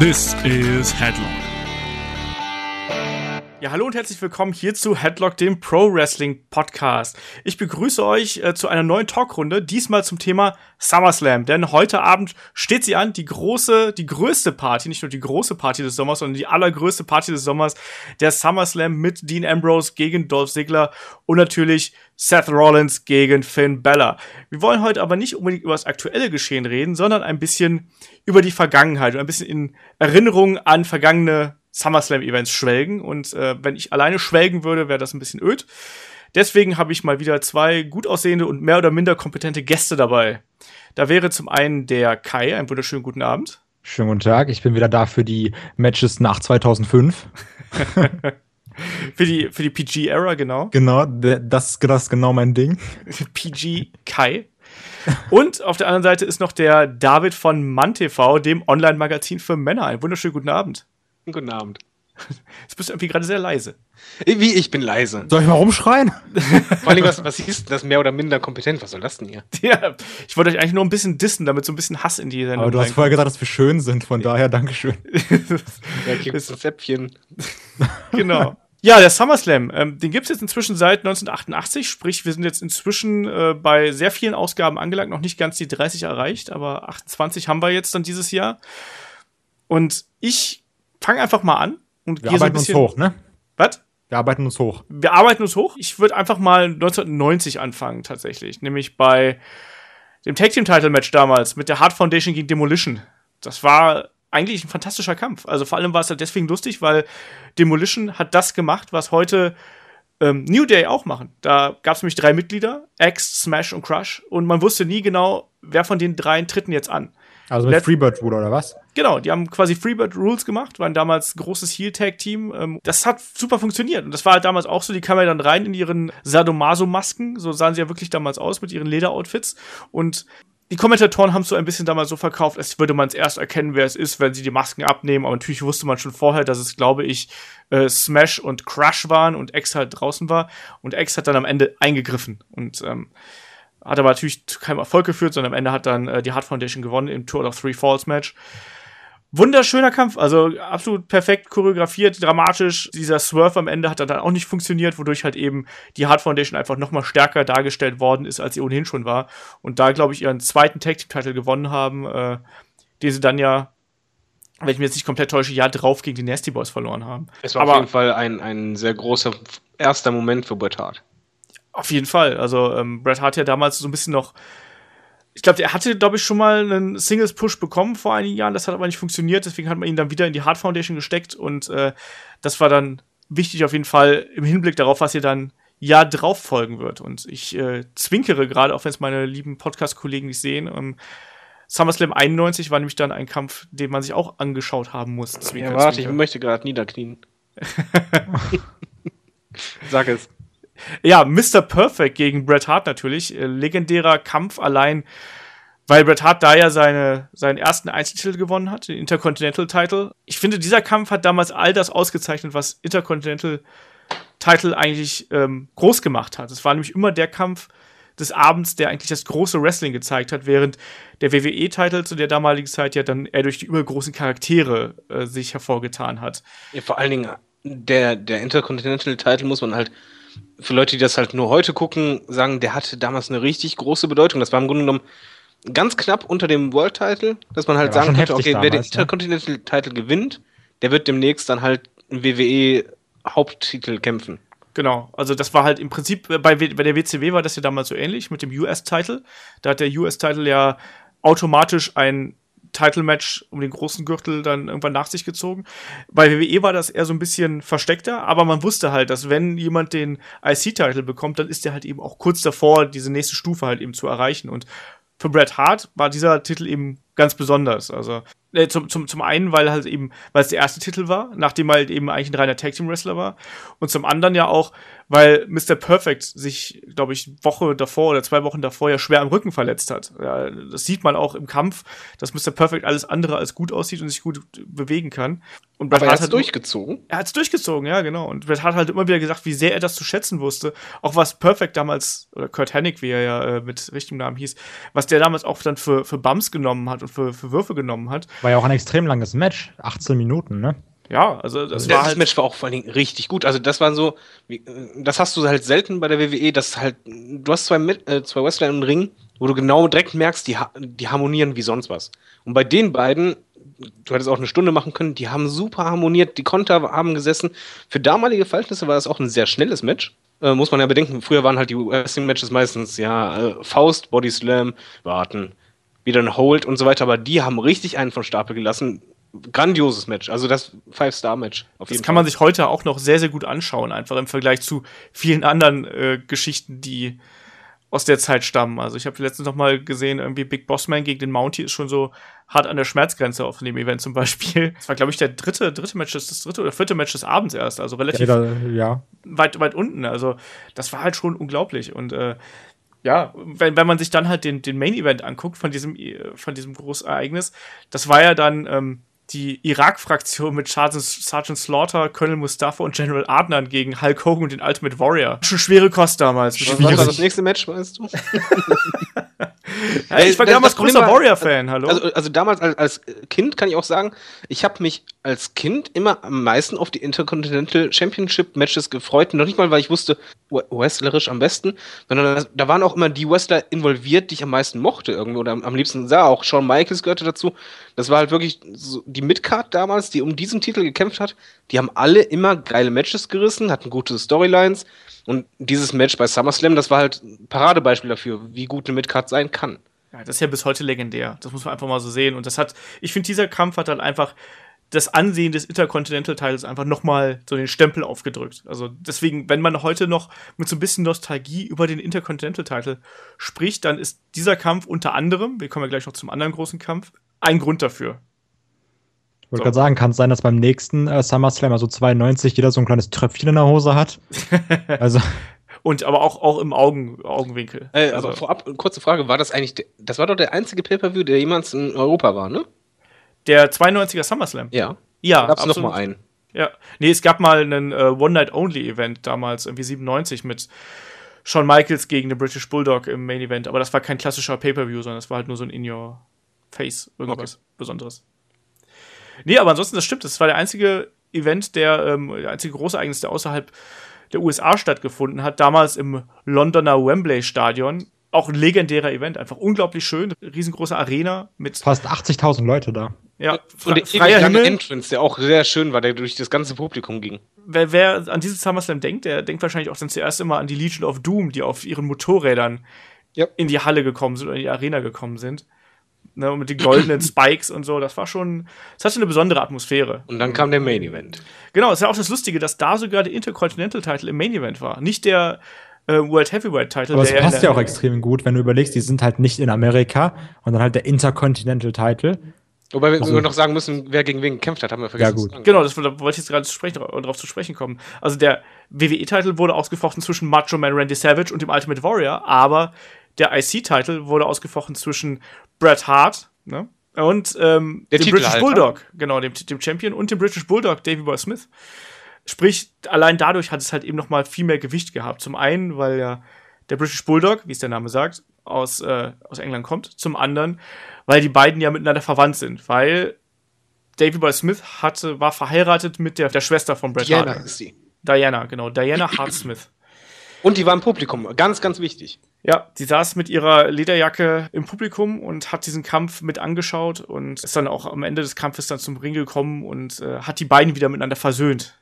This is Headlock. Ja, hallo und herzlich willkommen hier zu Headlock, dem Pro Wrestling Podcast. Ich begrüße euch äh, zu einer neuen Talkrunde, diesmal zum Thema SummerSlam, denn heute Abend steht sie an, die große, die größte Party, nicht nur die große Party des Sommers, sondern die allergrößte Party des Sommers, der SummerSlam mit Dean Ambrose gegen Dolph Ziggler und natürlich Seth Rollins gegen Finn Bella. Wir wollen heute aber nicht unbedingt über das aktuelle Geschehen reden, sondern ein bisschen über die Vergangenheit und ein bisschen in Erinnerung an vergangene SummerSlam-Events schwelgen. Und äh, wenn ich alleine schwelgen würde, wäre das ein bisschen öd. Deswegen habe ich mal wieder zwei gut aussehende und mehr oder minder kompetente Gäste dabei. Da wäre zum einen der Kai, einen wunderschönen guten Abend. Schönen guten Tag, ich bin wieder da für die Matches nach 2005. für die, für die PG-Era, genau. Genau, das, das ist genau mein Ding. PG Kai. Und auf der anderen Seite ist noch der David von MannTV, dem Online-Magazin für Männer. Einen wunderschönen guten Abend. Guten Abend. Jetzt bist du irgendwie gerade sehr leise. Wie, ich bin leise. Soll ich mal rumschreien? Vor allem, was, was hieß das mehr oder minder kompetent? Was soll das denn hier? Ja, ich wollte euch eigentlich nur ein bisschen dissen, damit so ein bisschen Hass in die Sendung Aber du hast vorher gesagt, dass wir schön sind, von daher Dankeschön. ja, gibt's ein Zäpfchen. genau. Ja, der SummerSlam, ähm, den gibt's jetzt inzwischen seit 1988, sprich, wir sind jetzt inzwischen äh, bei sehr vielen Ausgaben angelangt, noch nicht ganz die 30 erreicht, aber 28 haben wir jetzt dann dieses Jahr. Und ich fange einfach mal an und wir arbeiten so uns hoch, ne? Was? Wir arbeiten uns hoch. Wir arbeiten uns hoch. Ich würde einfach mal 1990 anfangen, tatsächlich. Nämlich bei dem Tag Team Title Match damals mit der Hard Foundation gegen Demolition. Das war eigentlich ein fantastischer Kampf. Also vor allem war es halt deswegen lustig, weil Demolition hat das gemacht, was heute ähm, New Day auch machen. Da gab es nämlich drei Mitglieder, X, Smash und Crush, und man wusste nie genau, wer von den dreien tritten jetzt an. Also mit Let Freebird Rule oder was? Genau, die haben quasi Freebird Rules gemacht, waren damals großes Heel-Tag-Team. Ähm, das hat super funktioniert. Und das war halt damals auch so, die kamen ja dann rein in ihren Sadomaso-Masken. So sahen sie ja wirklich damals aus mit ihren Lederoutfits. Und die Kommentatoren haben es so ein bisschen damals so verkauft, als würde man es erst erkennen, wer es ist, wenn sie die Masken abnehmen. Aber natürlich wusste man schon vorher, dass es, glaube ich, äh, Smash und Crush waren und X halt draußen war. Und X hat dann am Ende eingegriffen. Und ähm, hat aber natürlich zu keinem Erfolg geführt, sondern am Ende hat dann äh, die Hard Foundation gewonnen im Tour of Three Falls Match. Wunderschöner Kampf, also absolut perfekt choreografiert, dramatisch. Dieser Swerve am Ende hat dann auch nicht funktioniert, wodurch halt eben die Hard Foundation einfach noch mal stärker dargestellt worden ist, als sie ohnehin schon war. Und da, glaube ich, ihren zweiten Tag Team Title gewonnen haben, äh, den sie dann ja, wenn ich mir jetzt nicht komplett täusche, ja drauf gegen die Nasty Boys verloren haben. Es war Aber auf jeden Fall ein, ein sehr großer erster Moment für Bret Hart. Auf jeden Fall. Also ähm, Bret Hart ja damals so ein bisschen noch. Ich glaube, er hatte, glaube ich, schon mal einen Singles-Push bekommen vor einigen Jahren. Das hat aber nicht funktioniert. Deswegen hat man ihn dann wieder in die Hart Foundation gesteckt. Und äh, das war dann wichtig auf jeden Fall im Hinblick darauf, was hier dann ja drauf folgen wird. Und ich äh, zwinkere gerade, auch wenn es meine lieben Podcast-Kollegen nicht sehen. Ähm, SummerSlam 91 war nämlich dann ein Kampf, den man sich auch angeschaut haben muss. Zwinker, ja, warte, Zwinker. ich möchte gerade niederknien. Sag es. Ja, Mr. Perfect gegen Bret Hart natürlich. Äh, legendärer Kampf allein, weil Bret Hart da ja seine, seinen ersten Einzeltitel gewonnen hat, den Intercontinental Title. Ich finde, dieser Kampf hat damals all das ausgezeichnet, was Intercontinental Title eigentlich ähm, groß gemacht hat. Es war nämlich immer der Kampf des Abends, der eigentlich das große Wrestling gezeigt hat, während der WWE-Titel zu der damaligen Zeit ja dann eher durch die übergroßen Charaktere äh, sich hervorgetan hat. Ja, vor allen Dingen der, der Intercontinental Title muss man halt für Leute, die das halt nur heute gucken, sagen, der hatte damals eine richtig große Bedeutung. Das war im Grunde genommen ganz knapp unter dem World Title, dass man halt sagen konnte, okay, damals, wer den ne? Intercontinental Title gewinnt, der wird demnächst dann halt WWE Haupttitel kämpfen. Genau, also das war halt im Prinzip, äh, bei, bei der WCW war das ja damals so ähnlich mit dem US-Title. Da hat der US-Title ja automatisch ein Title-Match um den großen Gürtel dann irgendwann nach sich gezogen. Bei WWE war das eher so ein bisschen versteckter, aber man wusste halt, dass wenn jemand den IC-Title bekommt, dann ist der halt eben auch kurz davor, diese nächste Stufe halt eben zu erreichen. Und für Bret Hart war dieser Titel eben ganz besonders. Also äh, zum, zum, zum einen, weil halt eben, weil es der erste Titel war, nachdem er halt eben eigentlich ein reiner Tag Team Wrestler war. Und zum anderen ja auch, weil Mr. Perfect sich, glaube ich, Woche davor oder zwei Wochen davor ja schwer am Rücken verletzt hat. Ja, das sieht man auch im Kampf, dass Mr. Perfect alles andere als gut aussieht und sich gut bewegen kann. Und Bret Aber er hat durchgezogen. Er hat es durchgezogen, ja, genau. Und Bret hat halt immer wieder gesagt, wie sehr er das zu schätzen wusste. Auch was Perfect damals, oder Kurt Hennig, wie er ja äh, mit richtigem Namen hieß, was der damals auch dann für, für Bums genommen hat und für, für Würfe genommen hat. War ja auch ein extrem langes Match, 18 Minuten, ne? Ja, also das, das war halt, Match war auch vor allen Dingen richtig gut. Also das waren so, das hast du halt selten bei der WWE, dass halt, du hast zwei, äh, zwei Wrestler im Ring, wo du genau direkt merkst, die, die harmonieren wie sonst was. Und bei den beiden, du hättest auch eine Stunde machen können, die haben super harmoniert, die Konter haben gesessen. Für damalige Verhältnisse war das auch ein sehr schnelles Match. Äh, muss man ja bedenken, früher waren halt die Wrestling-Matches meistens, ja, äh, Faust, Body Slam, warten, wieder ein Hold und so weiter, aber die haben richtig einen vom Stapel gelassen. Grandioses Match, also das Five-Star-Match. Auf das kann man sich heute auch noch sehr, sehr gut anschauen, einfach im Vergleich zu vielen anderen äh, Geschichten, die aus der Zeit stammen. Also ich habe letztens noch mal gesehen, irgendwie Big Boss Man gegen den Mountie ist schon so hart an der Schmerzgrenze auf dem Event zum Beispiel. Das war, glaube ich, der dritte, dritte Match, des- das dritte oder vierte Match des Abends erst, also relativ Ja, da, ja. weit, weit unten. Also, das war halt schon unglaublich. Und äh, ja, wenn, wenn man sich dann halt den, den Main Event anguckt von diesem, äh, von diesem Großereignis, das war ja dann ähm, die Irak-Fraktion mit Sergeant, Sergeant Slaughter, Colonel Mustafa und General Adnan gegen Hulk Hogan und den Ultimate Warrior. Schon schwere Kost damals. Was was war das nächste Match, weißt du? Ja, ich war Das- damals das großer war- Warrior-Fan, hallo? Also, also damals als, als Kind kann ich auch sagen, ich habe mich als Kind immer am meisten auf die Intercontinental Championship Matches gefreut. Noch nicht mal, weil ich wusste, wrestlerisch am besten, sondern da- da waren auch immer die Wrestler involviert, die ich am meisten mochte irgendwo. Oder am, am liebsten sah. Auch Shawn Michaels gehörte dazu. Das war halt wirklich so, die Midcard damals, die um diesen Titel gekämpft hat. Die haben alle immer geile Matches gerissen, hatten gute Storylines. Und dieses Match bei SummerSlam, das war halt ein Paradebeispiel dafür, wie gut eine Midcard sein kann. Ja, das ist ja bis heute legendär. Das muss man einfach mal so sehen. Und das hat, ich finde, dieser Kampf hat halt einfach das Ansehen des Intercontinental-Titles einfach nochmal so den Stempel aufgedrückt. Also deswegen, wenn man heute noch mit so ein bisschen Nostalgie über den Intercontinental-Title spricht, dann ist dieser Kampf unter anderem, wir kommen ja gleich noch zum anderen großen Kampf, ein Grund dafür. Ich wollte So. gerade sagen, kann es sein, dass beim nächsten äh, SummerSlam, also 92, jeder so ein kleines Tröpfchen in der Hose hat? also, Und aber auch, auch im Augen, Augenwinkel. Äh, also, aber vorab, kurze Frage, war das eigentlich, der, das war doch der einzige Pay-Per-View, der jemals in Europa war, ne? der 92er SummerSlam. Ja. Ja, Gab's noch absolut. mal einen. Ja, nee, es gab mal einen äh, One-Night-Only-Event damals, irgendwie 97 mit Shawn Michaels gegen den British Bulldog im Main-Event, aber das war kein klassischer Pay-Per-View, sondern das war halt nur so ein In-Your-Face, irgendwas Besonderes. Nee, aber ansonsten, das stimmt, das war der einzige Event, der, ähm, der einzige große Ereignis, der außerhalb der USA stattgefunden hat, damals im Londoner Wembley-Stadion. Auch ein legendärer Event, einfach unglaublich schön, riesengroße Arena mit fast 80.000 Leute da. ja, Und fre der freier ewig lange Himmel. Entrance, der auch sehr schön war, der durch das ganze Publikum ging. wer, wer an diesen SummerSlam denkt, der denkt wahrscheinlich auch dann zuerst immer an die Legion of Doom, die auf ihren Motorrädern Ja. in die Halle gekommen sind oder in die Arena gekommen sind. Ne, und mit den goldenen Spikes und so, das war schon, das hatte eine besondere Atmosphäre. Und dann kam der Main Event. Genau, ist ja auch das Lustige, dass da sogar der Intercontinental Title im Main Event war, nicht der äh, World Heavyweight Title. Aber in passt der- ja auch extrem gut, wenn du überlegst, die sind halt nicht in Amerika und dann halt der Intercontinental Title. Wobei wir Also- sogar noch sagen müssen, wer gegen wen gekämpft hat, haben wir vergessen. Ja, gut. Genau, das da wollte ich jetzt gerade zu sprechen, darauf zu sprechen kommen. Also der WWE-Titel wurde ausgefochten zwischen Macho Man Randy Savage und dem Ultimate Warrior, aber der IC-Titel wurde ausgefochten zwischen Bret Hart ne, und ähm, dem Titelhalter. British Bulldog, genau, dem, dem Champion und dem British Bulldog, Davey Boy Smith. Sprich, allein dadurch hat es halt eben noch mal viel mehr Gewicht gehabt. Zum einen, weil ja der British Bulldog, wie es der Name sagt, aus, äh, aus England kommt. Zum anderen, weil die beiden ja miteinander verwandt sind, weil Davey Boy Smith hatte, war verheiratet mit der, der Schwester von Bret Diana Hart. ist sie. Diana, genau. Diana Hart Smith. Und die war im Publikum. Ganz, ganz wichtig. Ja, die saß mit ihrer Lederjacke im Publikum und hat diesen Kampf mit angeschaut und ist dann auch am Ende des Kampfes dann zum Ring gekommen und äh, hat die beiden wieder miteinander versöhnt.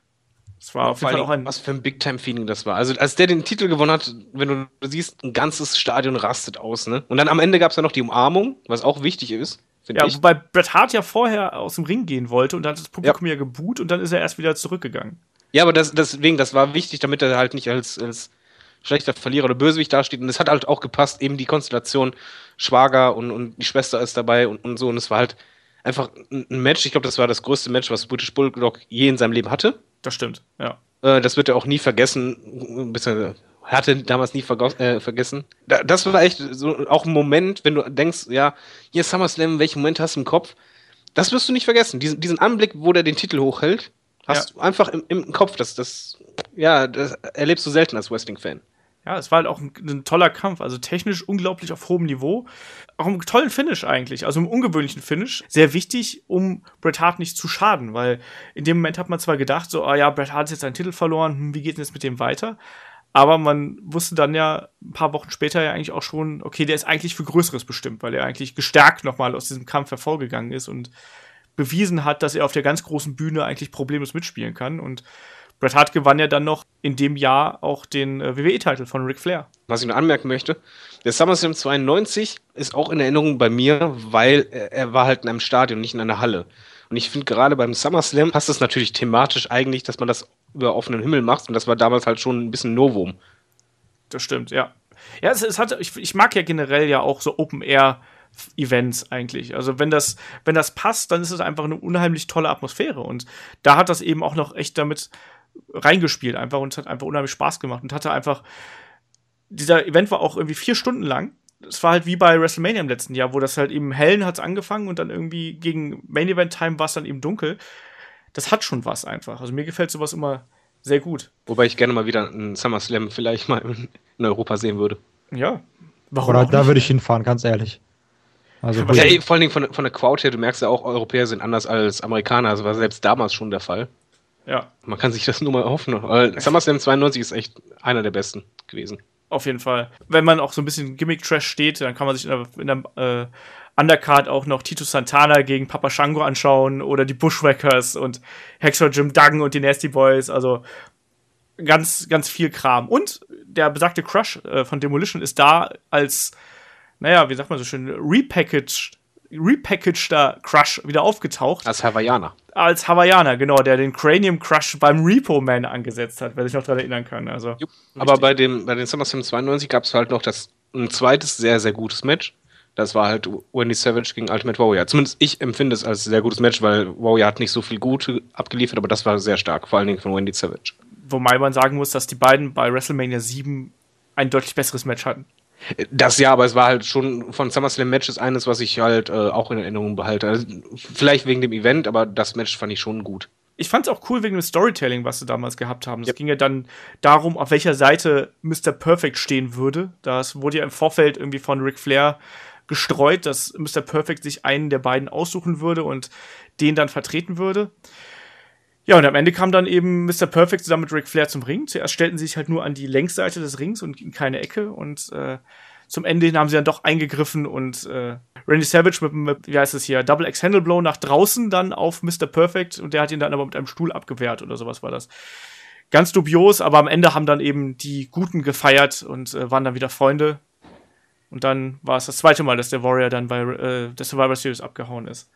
Das war auf jeden Fall auch ein. was für ein Big-Time-Feeling das war. Also, als der den Titel gewonnen hat, wenn du siehst, ein ganzes Stadion rastet aus, ne? Und dann am Ende gab es ja noch die Umarmung, was auch wichtig ist, Ja, ich. wobei Bret Hart ja vorher aus dem Ring gehen wollte und dann hat das Publikum ja, geboot und dann ist er erst wieder zurückgegangen. Ja, aber das, deswegen, das war wichtig, damit er halt nicht als, als schlechter Verlierer oder Bösewicht dasteht. Und es hat halt auch gepasst, eben die Konstellation Schwager und, und die Schwester ist dabei und, und so. Und es war halt einfach ein Match. Ich glaube, das war das größte Match, was British Bulldog je in seinem Leben hatte. Das stimmt, ja. Äh, das wird er auch nie vergessen. Beziehungsweise hatte damals nie äh, vergessen. Da, das war echt so auch ein Moment, wenn du denkst, ja, hier SummerSlam, welchen Moment hast du im Kopf? Das wirst du nicht vergessen. Diesen, diesen Anblick, wo der den Titel hochhält, hast Ja. du einfach im, im Kopf. Das, das, ja, das erlebst du selten als Wrestling-Fan. Ja, es war halt auch ein, ein, toller Kampf, also technisch unglaublich auf hohem Niveau. Auch einen tollen Finish eigentlich, also einen ungewöhnlichen Finish. Sehr wichtig, um Bret Hart nicht zu schaden, weil in dem Moment hat man zwar gedacht, so, ah ja, Bret Hart hat jetzt seinen Titel verloren, hm, wie geht denn jetzt mit dem weiter? Aber man wusste dann ja ein paar Wochen später ja eigentlich auch schon, okay, der ist eigentlich für Größeres bestimmt, weil er eigentlich gestärkt nochmal aus diesem Kampf hervorgegangen ist und bewiesen hat, dass er auf der ganz großen Bühne eigentlich problemlos mitspielen kann. Und Bret Hart gewann ja dann noch in dem Jahr auch den äh, WWE-Titel von Ric Flair. Was ich noch anmerken möchte, der SummerSlam 92 ist auch in Erinnerung bei mir, weil er, er war halt in einem Stadion, nicht in einer Halle. Und ich finde gerade beim SummerSlam passt es natürlich thematisch eigentlich, dass man das über offenen Himmel macht. Und das war damals halt schon ein bisschen Novum. Das stimmt, ja. Ja, es, es hat, ich, ich mag ja generell ja auch so Open Air Events eigentlich. Also wenn das, wenn das passt, dann ist es einfach eine unheimlich tolle Atmosphäre. Und da hat das eben auch noch echt damit reingespielt einfach und es hat einfach unheimlich Spaß gemacht und hatte einfach, dieser Event war auch irgendwie vier Stunden lang. Es war halt wie bei WrestleMania im letzten Jahr, wo das halt eben hellen hat angefangen und dann irgendwie gegen Main Event Time war es dann eben dunkel. Das hat schon was einfach. Also mir gefällt sowas immer sehr gut. Wobei ich gerne mal wieder einen SummerSlam vielleicht mal in Europa sehen würde. Ja. Warum Oder da würde ich hinfahren, ganz ehrlich. Also ja, ey, vor allen Dingen von, von der Crowd her, du merkst ja auch, Europäer sind anders als Amerikaner. Das war selbst damals schon der Fall. Ja. Man kann sich das nur mal hoffen. Weil SummerSlam 92 ist echt einer der besten gewesen. Auf jeden Fall. Wenn man auch so ein bisschen Gimmick-Trash steht, dann kann man sich in der, in der äh, Undercard auch noch Tito Santana gegen Papa Shango anschauen oder die Bushwhackers und Hexer Jim Duggan und die Nasty Boys. Also ganz, ganz viel Kram. Und der besagte Crush äh, von Demolition ist da als, naja, wie sagt man so schön, repackaged repackageder Crush wieder aufgetaucht. Als Hawaiianer. Als Hawaiianer, genau, der den Cranium Crush beim Repo Man angesetzt hat, wer sich noch daran erinnern kann. Also, Aber bei, dem, bei den SummerSlam 92 gab es halt noch das, ein zweites sehr, sehr gutes Match. Das war halt Wendy Savage gegen Ultimate Warrior. Zumindest ich empfinde es als sehr gutes Match, weil Warrior hat nicht so viel Gute abgeliefert, aber das war sehr stark, vor allen Dingen von Wendy Savage. Wobei man sagen muss, dass die beiden bei WrestleMania 7 ein deutlich besseres Match hatten. Das ja, aber es war halt schon von SummerSlam Matches eines, was ich halt äh, auch in Erinnerung behalte. Also, vielleicht wegen dem Event, aber das Match fand ich schon gut. Ich fand es auch cool wegen dem Storytelling, was sie damals gehabt haben. Es yep. ging ja dann darum, auf welcher Seite Mr. Perfect stehen würde. Das wurde ja im Vorfeld irgendwie von Ric Flair gestreut, dass Mr. Perfect sich einen der beiden aussuchen würde und den dann vertreten würde. Ja, und am Ende kam dann eben Mr. Perfect zusammen mit Ric Flair zum Ring. Zuerst stellten sie sich halt nur an die Längsseite des Rings und in keine Ecke. Und äh, zum Ende hin haben sie dann doch eingegriffen und äh, Randy Savage mit, mit, wie heißt es hier, Double X Handle Blow nach draußen dann auf Mr. Perfect und der hat ihn dann aber mit einem Stuhl abgewehrt oder sowas war das. Ganz dubios, aber am Ende haben dann eben die Guten gefeiert und äh, waren dann wieder Freunde. Und dann war es das zweite Mal, dass der Warrior dann bei äh, der Survivor Series abgehauen ist.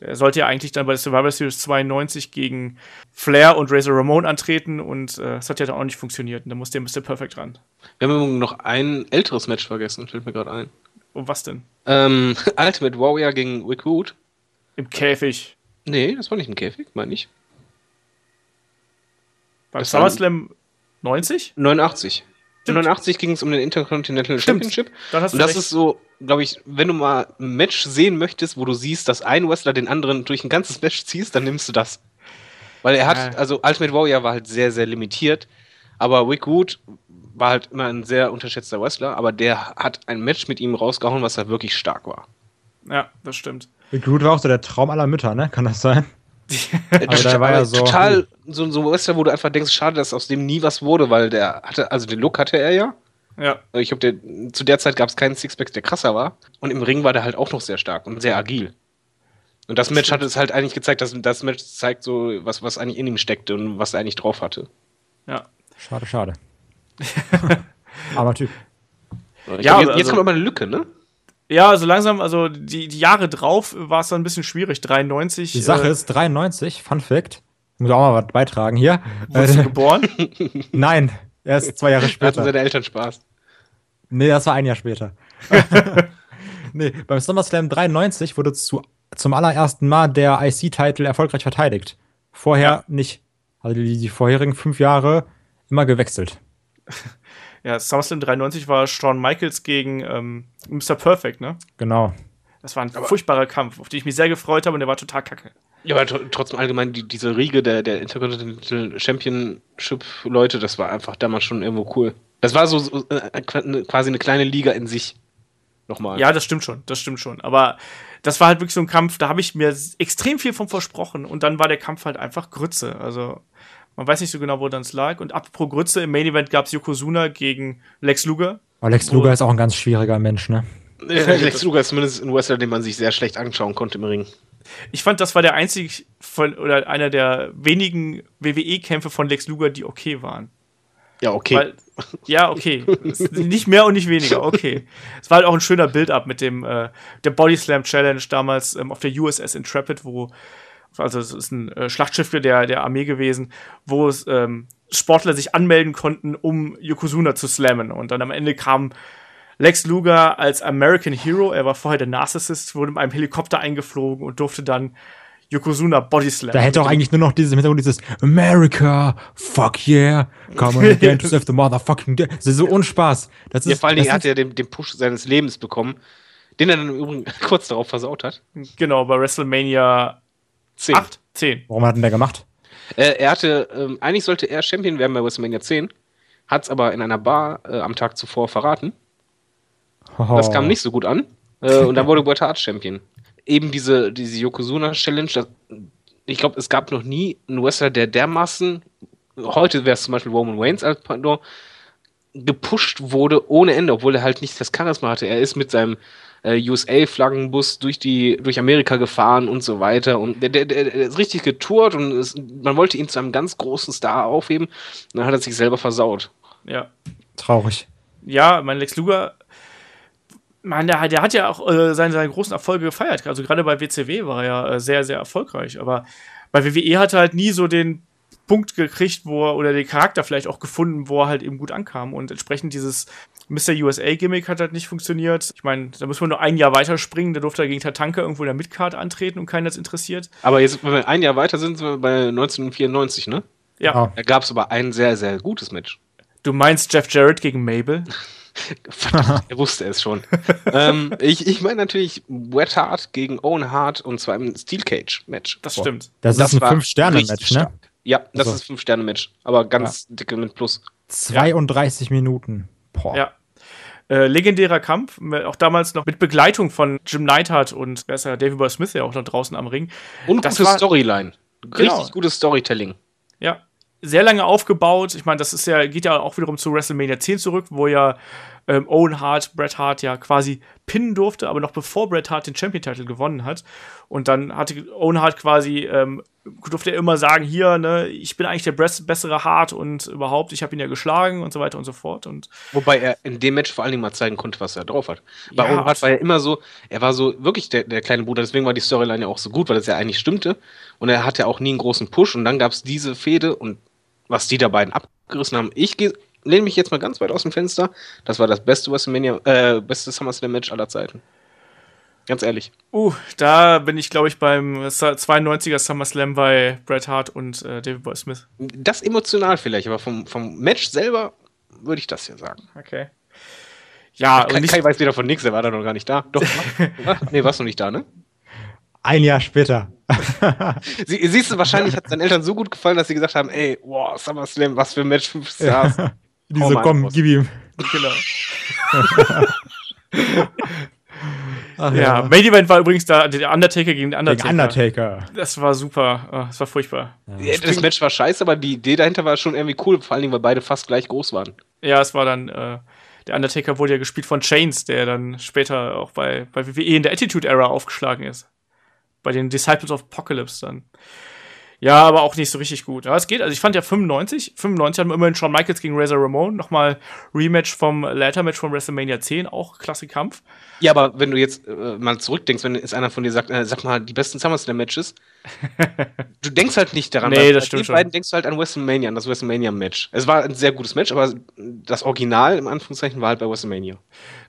Der sollte ja eigentlich dann bei der Survivor Series 92 gegen Flair und Razor Ramon antreten und äh, das hat ja dann auch nicht funktioniert. Und da musste der Mr. Perfect ran. Wir haben noch ein älteres Match vergessen, fällt mir gerade ein. Um was denn? Ähm, Ultimate Warrior gegen Rick Wood. Im Käfig. Nee, das war nicht im Käfig, meine ich. Beim SummerSlam 90? 89. Stimmt. 89 ging es um den Intercontinental Stimmt. Championship. Dann hast du und das recht. ist so, glaube ich, wenn du mal ein Match sehen möchtest, wo du siehst, dass ein Wrestler den anderen durch ein ganzes Match ziehst, dann nimmst du das. Weil er hat, ja. also Ultimate Warrior war halt sehr, sehr limitiert, aber Wick Wood war halt immer ein sehr unterschätzter Wrestler, aber der hat ein Match mit ihm rausgehauen, was halt wirklich stark war. Ja, das stimmt. Wick Wood war auch so der Traum aller Mütter, ne? Kann das sein? also der war ja so total so, so ein Wrestler, wo du einfach denkst, schade, dass aus dem nie was wurde, weil der hatte, also den Look hatte er ja. Ja. Ich glaube, zu der Zeit gab es keinen Sixpack, der krasser war. Und im Ring war der halt auch noch sehr stark und sehr agil. Und das Match hat es halt eigentlich gezeigt, dass das Match zeigt so, was, was eigentlich in ihm steckte und was er eigentlich drauf hatte. Ja. Schade, schade. Aber Typ. ja, glaub, jetzt, also, jetzt kommt aber eine Lücke, ne? Ja, also langsam, also die, die Jahre drauf war es dann ein bisschen schwierig. 93. Die Sache äh, ist, 93, Fun Fact, muss auch mal was beitragen hier. Wurdest äh, du geboren? Nein, erst zwei Jahre später. Hatten seine Eltern Spaß? Nee, das war ein Jahr später. nee, beim SummerSlam 93 wurde zu, zum allerersten Mal der IC-Titel erfolgreich verteidigt. Vorher ja. nicht. Also die, die vorherigen fünf Jahre immer gewechselt. Ja, SummerSlam 93 war Shawn Michaels gegen ähm, Mr. Perfect, ne? Genau. Das war ein aber furchtbarer Kampf, auf den ich mich sehr gefreut habe und der war total kacke. Ja, aber trotzdem allgemein die, diese Riege der, der Intercontinental Championship-Leute, das war einfach damals schon irgendwo cool. Das war so, so äh, quasi eine kleine Liga in sich. Nochmal. Ja, das stimmt schon, das stimmt schon. Aber das war halt wirklich so ein Kampf, da habe ich mir extrem viel von versprochen und dann war der Kampf halt einfach Grütze. Also man weiß nicht so genau, wo dann es lag. Und apropos Grütze, im Main Event gab es Yokozuna gegen Lex Luger. Aber Lex Luger ist auch ein ganz schwieriger Mensch, ne? Lex Luger ist zumindest ein Wrestler, den man sich sehr schlecht anschauen konnte im Ring. Ich fand, das war der einzige von, oder einer der wenigen WWE-Kämpfe von Lex Luger, die okay waren. Ja, okay. Weil, ja, okay. nicht mehr und nicht weniger, okay. Es war halt auch ein schöner Build-up mit dem äh, der Body Slam Challenge damals ähm, auf der USS Intrepid, wo also es ist ein äh, Schlachtschiff der, der Armee gewesen, wo es ähm, Sportler sich anmelden konnten, um Yokozuna zu slammen. Und dann am Ende kam Lex Luger als American Hero, er war vorher der Narcissist, wurde mit einem Helikopter eingeflogen und durfte dann Yokozuna Body Slam. Da hätte auch eigentlich nur noch dieses Hintergrund, dieses America, fuck yeah, come on again to save the motherfucking day. Das ist so Unspaß. Das ist, ja, vor allen Dingen hat er den, den Push seines Lebens bekommen, den er dann im Übrigen kurz darauf versaut hat. Genau, bei WrestleMania 10. 8? 10. Warum hat denn der gemacht? Äh, er hatte, ähm, eigentlich sollte er Champion werden bei WrestleMania 10, hat es aber in einer Bar äh, am Tag zuvor verraten. Oh. Das kam nicht so gut an. Äh, und dann wurde Bret Hart Champion eben diese, diese Yokozuna-Challenge, ich glaube, es gab noch nie einen Wrestler, der dermaßen, heute wäre es zum Beispiel Roman Reigns als Pandor, gepusht wurde ohne Ende, obwohl er halt nicht das Charisma hatte. Er ist mit seinem äh, USA-Flaggenbus durch die durch Amerika gefahren und so weiter und der, der, der ist richtig getourt und es, man wollte ihn zu einem ganz großen Star aufheben. Und dann hat er sich selber versaut. Ja. Traurig. Ja, mein Lex Luger man, der, der hat ja auch äh, seine, seine großen Erfolge gefeiert. Also gerade bei WCW war er ja äh, sehr, sehr erfolgreich. Aber bei WWE hat er halt nie so den Punkt gekriegt, wo er, oder den Charakter vielleicht auch gefunden, wo er halt eben gut ankam. Und entsprechend dieses Mr. USA-Gimmick hat halt nicht funktioniert. Ich meine, da muss man nur ein Jahr weiterspringen. Da durfte er gegen Tatanka irgendwo in der Midcard antreten und keinen das interessiert. Aber jetzt, wenn wir ein Jahr weiter sind, sind wir bei 1994, ne? Ja. Da gab es aber ein sehr, sehr gutes Match. Du meinst Jeff Jarrett gegen Mabel? Verdammt, er wusste es schon. ähm, ich ich meine natürlich Wet Hart gegen Owen Hart und zwar im Steel Cage Match. Das Boah. stimmt. Das, das ist ein Fünf-Sterne-Match, ne? Ja, das also. ist ein Fünf-Sterne-Match, aber ganz ja. dicke mit Plus. 32 ja. Minuten. Boah. Ja. Äh, legendärer Kampf, auch damals noch mit Begleitung von Jim Neidhart und wer ist ja, David Boy Smith ja auch noch draußen am Ring. Und das gute Storyline. Richtig genau. gutes Storytelling. Ja, sehr lange aufgebaut. Ich meine, das ist ja, geht ja auch wiederum zu WrestleMania 10 zurück, wo ja ähm, Owen Hart, Bret Hart ja quasi pinnen durfte, aber noch bevor Bret Hart den Champion-Title gewonnen hat. Und dann hatte Owen Hart quasi, ähm, durfte er immer sagen, hier, ne, ich bin eigentlich der bessere Hart und überhaupt, ich habe ihn ja geschlagen und so weiter und so fort. Und Wobei er in dem Match vor allen Dingen mal zeigen konnte, was er drauf hat. Bei ja, Owen Hart war er immer so, er war so wirklich der, der kleine Bruder, deswegen war die Storyline ja auch so gut, weil es ja eigentlich stimmte. Und er hatte auch nie einen großen Push und dann gab es diese Fehde und was die da beiden abgerissen haben. Ich lehne mich jetzt mal ganz weit aus dem Fenster. Das war das beste WrestleMania, äh, beste SummerSlam-Match aller Zeiten. Ganz ehrlich. Uh, da bin ich, glaube ich, beim 92er SummerSlam bei Bret Hart und äh, David Boy Smith. Das emotional vielleicht, aber vom, vom Match selber würde ich das hier sagen. Okay. Ja, Kai, Kai weiß wieder von nichts, er war da noch gar nicht da. Doch, nee, warst du nicht da, ne? Ein Jahr später. Sie, siehst du, wahrscheinlich hat es deinen Eltern so gut gefallen, dass sie gesagt haben, ey, wow, SummerSlam, was für ein Match, 5 Stars. Ja. Die so, komm, gib ihm. Genau. Ach, ja, ja. Main Event war übrigens da der Undertaker gegen den Undertaker. Gegen Undertaker. Das war super. Oh, das war furchtbar. Ja. Das Match war scheiße, aber die Idee dahinter war schon irgendwie cool, vor allen Dingen, weil beide fast gleich groß waren. Ja, es war dann, äh, der Undertaker wurde ja gespielt von Chains, der dann später auch bei, bei WWE in der Attitude Era aufgeschlagen ist. Bei den Disciples of Apocalypse dann. Ja, aber auch nicht so richtig gut. Aber es geht, also ich fand ja 95, 95 hatten wir immerhin Shawn Michaels gegen Razor Ramon, nochmal Rematch vom Ladder-Match von WrestleMania 10, auch klasse Kampf. Ja, aber wenn du jetzt äh, mal zurückdenkst, wenn jetzt einer von dir sagt, äh, sag mal, die besten SummerSlam-Matches, du denkst halt nicht daran. Nee, das stimmt schon. beiden denkst du halt an WrestleMania, an das WrestleMania-Match. Es war ein sehr gutes Match, aber das Original, im Anführungszeichen, war halt bei WrestleMania.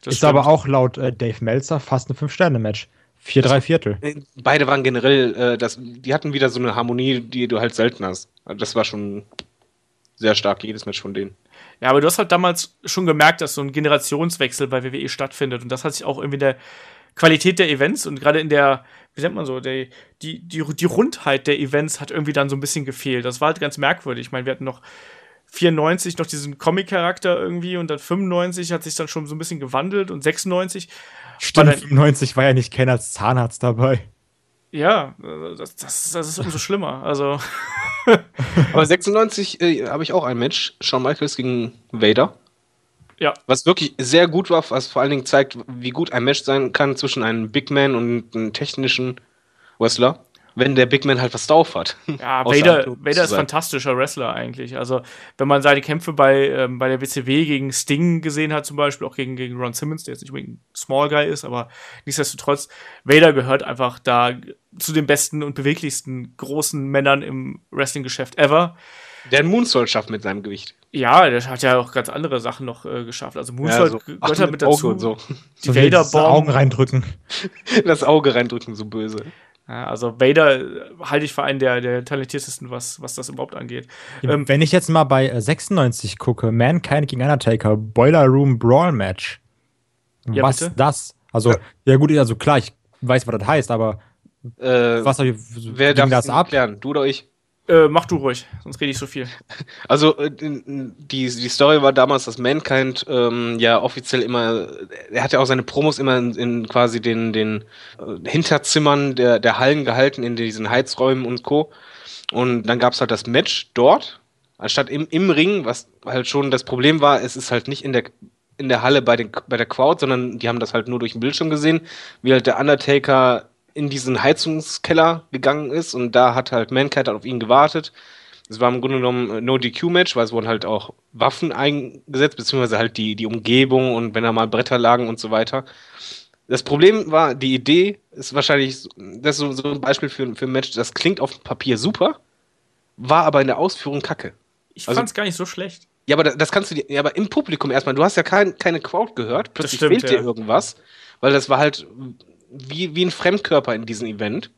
Das ist stimmt. aber auch laut äh, Dave Meltzer fast ein Fünf-Sterne-Match. Vier, drei Viertel. Äh, beide waren generell, äh, das, die hatten wieder so eine Harmonie, die du halt selten hast. Also das war schon sehr stark, jedes Match von denen. Ja, aber du hast halt damals schon gemerkt, dass so ein Generationswechsel bei WWE stattfindet. Und das hat sich auch irgendwie in der Qualität der Events und gerade in der, wie nennt man so, der, die, die, die Rundheit der Events hat irgendwie dann so ein bisschen gefehlt. Das war halt ganz merkwürdig. Ich meine, wir hatten noch 94 noch diesen Comic-Charakter irgendwie und dann 95 hat sich dann schon so ein bisschen gewandelt und 96. Stimmt, 95 war ja nicht Ken als Zahnarzt dabei. Ja, das, das, das ist umso schlimmer. Also. Aber 96 äh, habe ich auch ein Match. Shawn Michaels gegen Vader. Ja. Was wirklich sehr gut war, was vor allen Dingen zeigt, wie gut ein Match sein kann zwischen einem Big Man und einem technischen Wrestler wenn der Big Man halt was drauf hat. Ja, Vader, Vader ist fantastischer Wrestler eigentlich. Also, wenn man seine Kämpfe bei, ähm, bei der WCW gegen Sting gesehen hat, zum Beispiel, auch gegen, gegen Ron Simmons, der jetzt nicht unbedingt ein Small Guy ist, aber nichtsdestotrotz, Vader gehört einfach da zu den besten und beweglichsten großen Männern im Wrestling-Geschäft ever. Der einen Moonsault schafft mit seinem Gewicht. Ja, der hat ja auch ganz andere Sachen noch äh, geschafft. Also Moonsault ja, so, gehört halt mit dazu. Und so. Die so Vader Bomb. Das Augen reindrücken. Das Auge reindrücken, so böse. Ja, also Vader äh, halte ich für einen der, der talentiertesten, was, was das überhaupt angeht. Ähm, Wenn ich jetzt mal bei 96 äh, gucke, Mankind gegen Undertaker, Boiler Room Brawl Match. Ja, was bitte? das? Also, ja. ja. gut, also klar, ich weiß, was das heißt, aber äh, was wer darf das ab? Klären? Du oder ich? Äh, mach du ruhig, sonst rede ich so viel. Also äh, die, die Story war damals, dass Mankind ähm, ja offiziell immer, er hat ja auch seine Promos immer in, in quasi den, den äh, Hinterzimmern der, der Hallen gehalten, in diesen Heizräumen und Co. Und dann gab es halt das Match dort, anstatt im, im Ring, was halt schon das Problem war, es ist halt nicht in der in der Halle bei, den, bei der Crowd, sondern die haben das halt nur durch den Bildschirm gesehen, wie halt der Undertaker in diesen Heizungskeller gegangen ist und da hat halt Mankind auf ihn gewartet. Es war im Grunde genommen äh, No DQ-Match, weil es wurden halt auch Waffen eingesetzt, beziehungsweise halt die, die Umgebung und wenn da mal Bretter lagen und so weiter. Das Problem war, die Idee ist wahrscheinlich, das ist so, ein Beispiel für, für ein Match, das klingt auf dem Papier super, war aber in der Ausführung kacke. Ich also, fand's gar nicht so schlecht. Ja, aber das kannst du dir, ja, aber im Publikum erstmal, du hast ja kein, keine Crowd gehört, plötzlich stimmt, fehlt dir irgendwas, weil das war halt wie, wie ein Fremdkörper in diesem Event.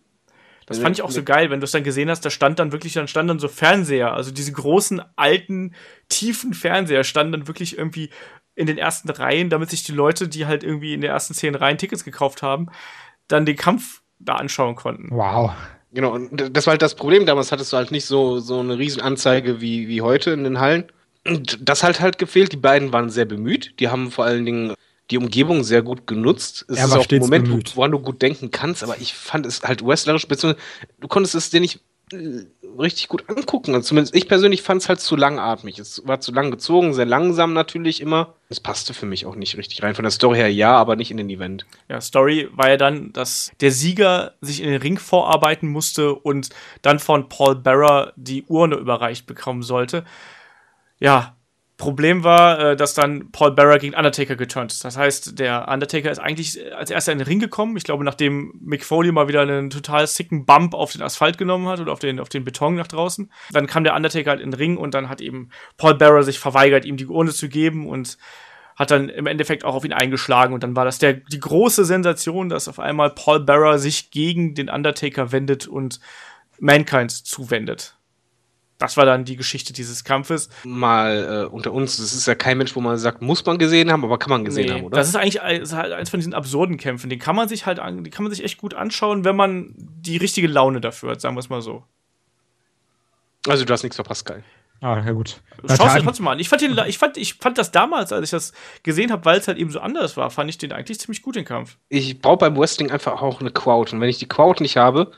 Das fand ich auch so geil, wenn du es dann gesehen hast, da stand dann wirklich, dann stand dann so Fernseher, also diese großen, alten, tiefen Fernseher standen dann wirklich irgendwie in den ersten Reihen, damit sich die Leute, die halt irgendwie in den ersten zehn Reihen Tickets gekauft haben, dann den Kampf da anschauen konnten. Wow. Genau, und das war halt das Problem. Damals hattest du halt nicht so, so eine Riesenanzeige wie, wie heute in den Hallen. Und das hat halt gefehlt. Die beiden waren sehr bemüht. Die haben vor allen Dingen die Umgebung sehr gut genutzt. Es er ist auch ein Moment, bemüht. woran du gut denken kannst, aber ich fand es halt wrestlerisch, beziehungsweise du konntest es dir nicht äh, richtig gut angucken. Also zumindest ich persönlich fand es halt zu langatmig. Es war zu lang gezogen, sehr langsam natürlich immer. Es passte für mich auch nicht richtig rein. Von der Story her ja, aber nicht in den Event. Ja, Story war ja dann, dass der Sieger sich in den Ring vorarbeiten musste und dann von Paul Bearer die Urne überreicht bekommen sollte. Ja, Problem war, äh, dass dann Paul Bearer gegen Undertaker geturnt ist. Das heißt, der Undertaker ist eigentlich als erster in den Ring gekommen. Ich glaube, nachdem Mick Foley mal wieder einen total sicken Bump auf den Asphalt genommen hat oder auf den, auf den Beton nach draußen. Dann kam der Undertaker halt in den Ring und dann hat eben Paul Bearer sich verweigert, ihm die Urne zu geben und hat dann im Endeffekt auch auf ihn eingeschlagen und dann war das der, die große Sensation, dass auf einmal Paul Bearer sich gegen den Undertaker wendet und Mankind zuwendet das war dann die Geschichte dieses Kampfes. Mal äh, unter uns, das ist ja kein Mensch, wo man sagt, muss man gesehen haben, aber kann man gesehen nee, haben, oder? Das ist eigentlich das ist halt eins von diesen absurden Kämpfen. Den kann man sich halt, an, die kann man sich echt gut anschauen, wenn man die richtige Laune dafür hat, sagen wir es mal so. Also du hast nichts verpasst, geil. Ah, ja gut. Schau es dir trotzdem mal an. Ich fand, den, ich, fand, ich fand das damals, als ich das gesehen habe, weil es halt eben so anders war, fand ich den eigentlich ziemlich gut, den Kampf. Ich brauche beim Wrestling einfach auch eine Crowd. Und wenn ich die Crowd nicht habe,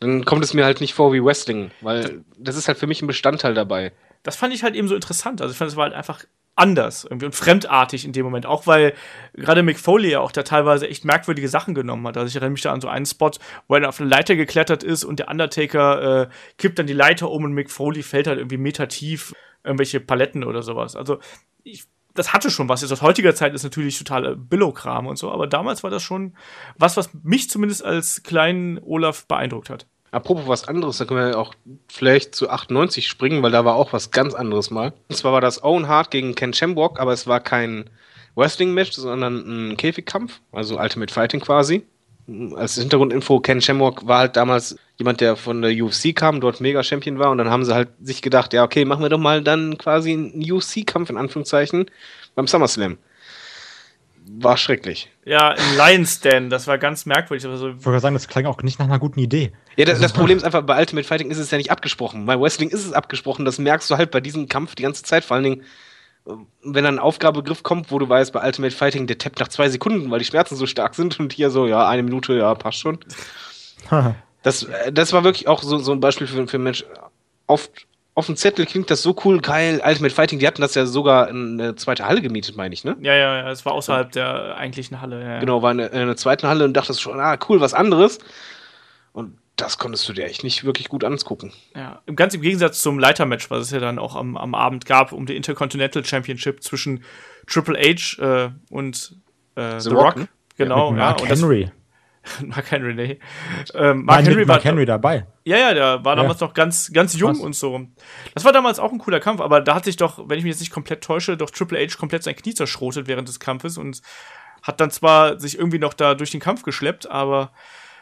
dann kommt es mir halt nicht vor wie Wrestling, weil das ist halt für mich ein Bestandteil dabei. Das fand ich halt eben so interessant. Also ich fand, es war halt einfach anders irgendwie und fremdartig in dem Moment. Auch weil gerade Mick Foley ja auch da teilweise echt merkwürdige Sachen genommen hat. Also ich erinnere mich da an so einen Spot, wo er auf eine Leiter geklettert ist und der Undertaker äh, kippt dann die Leiter um und Mick Foley fällt halt irgendwie Meter tief irgendwelche Paletten oder sowas. Also ich, das hatte schon was. Jetzt aus heutiger Zeit ist natürlich total Billo-Kram und so, aber damals war das schon was, was mich zumindest als kleinen Olaf beeindruckt hat. Apropos was anderes, da können wir auch vielleicht zu 98 springen, weil da war auch was ganz anderes mal. Und zwar war das Owen Hart gegen Ken Shamrock, aber es war kein Wrestling-Match, sondern ein Käfigkampf, also Ultimate Fighting quasi. Als Hintergrundinfo, Ken Shamrock war halt damals jemand, der von der UFC kam, dort Mega-Champion war und dann haben sie halt sich gedacht, ja okay, machen wir doch mal dann quasi einen UFC-Kampf in Anführungszeichen beim SummerSlam war schrecklich. Ja, im Lions Den, das war ganz merkwürdig. Aber so Ich wollte sagen, das klang auch nicht nach einer guten Idee. Ja, das, das Problem ist einfach, bei Ultimate Fighting ist es ja nicht abgesprochen. Bei Wrestling ist es abgesprochen. Das merkst du halt bei diesem Kampf die ganze Zeit. Vor allen Dingen, wenn dann ein Aufgabegriff kommt, wo du weißt, bei Ultimate Fighting, der tappt nach zwei Sekunden, weil die Schmerzen so stark sind und hier so, ja, eine Minute, ja, passt schon. Das, äh, das war wirklich auch so, so ein Beispiel für, für Mensch. Auf, auf dem Zettel klingt das so cool, geil. Ultimate Fighting, die hatten das ja sogar in eine zweite Halle gemietet, meine ich, ne? ja, ja, ja, es war außerhalb der eigentlichen Halle. Ja, ja. Genau, war in einer eine zweiten Halle und dachtest schon, ah, cool, was anderes. Und das konntest du dir echt nicht wirklich gut angucken. Ja, im ganz im Gegensatz zum Leitermatch, was es ja dann auch am, am Abend gab, um die Intercontinental Championship zwischen Triple H äh, und äh, The, The Rock. Rock, ne? Genau, ja. Mark und das- Henry. Mark Henry, nee. Ähm, Mark Mark Henry Henry, war Mark Henry dabei. Ja, ja, der war damals noch ganz, ganz jung Krass. und so. Das war damals auch ein cooler Kampf, aber da hat sich doch, wenn ich mich jetzt nicht komplett täusche, doch Triple H komplett sein Knie zerschrotet während des Kampfes und hat dann zwar sich irgendwie noch da durch den Kampf geschleppt, aber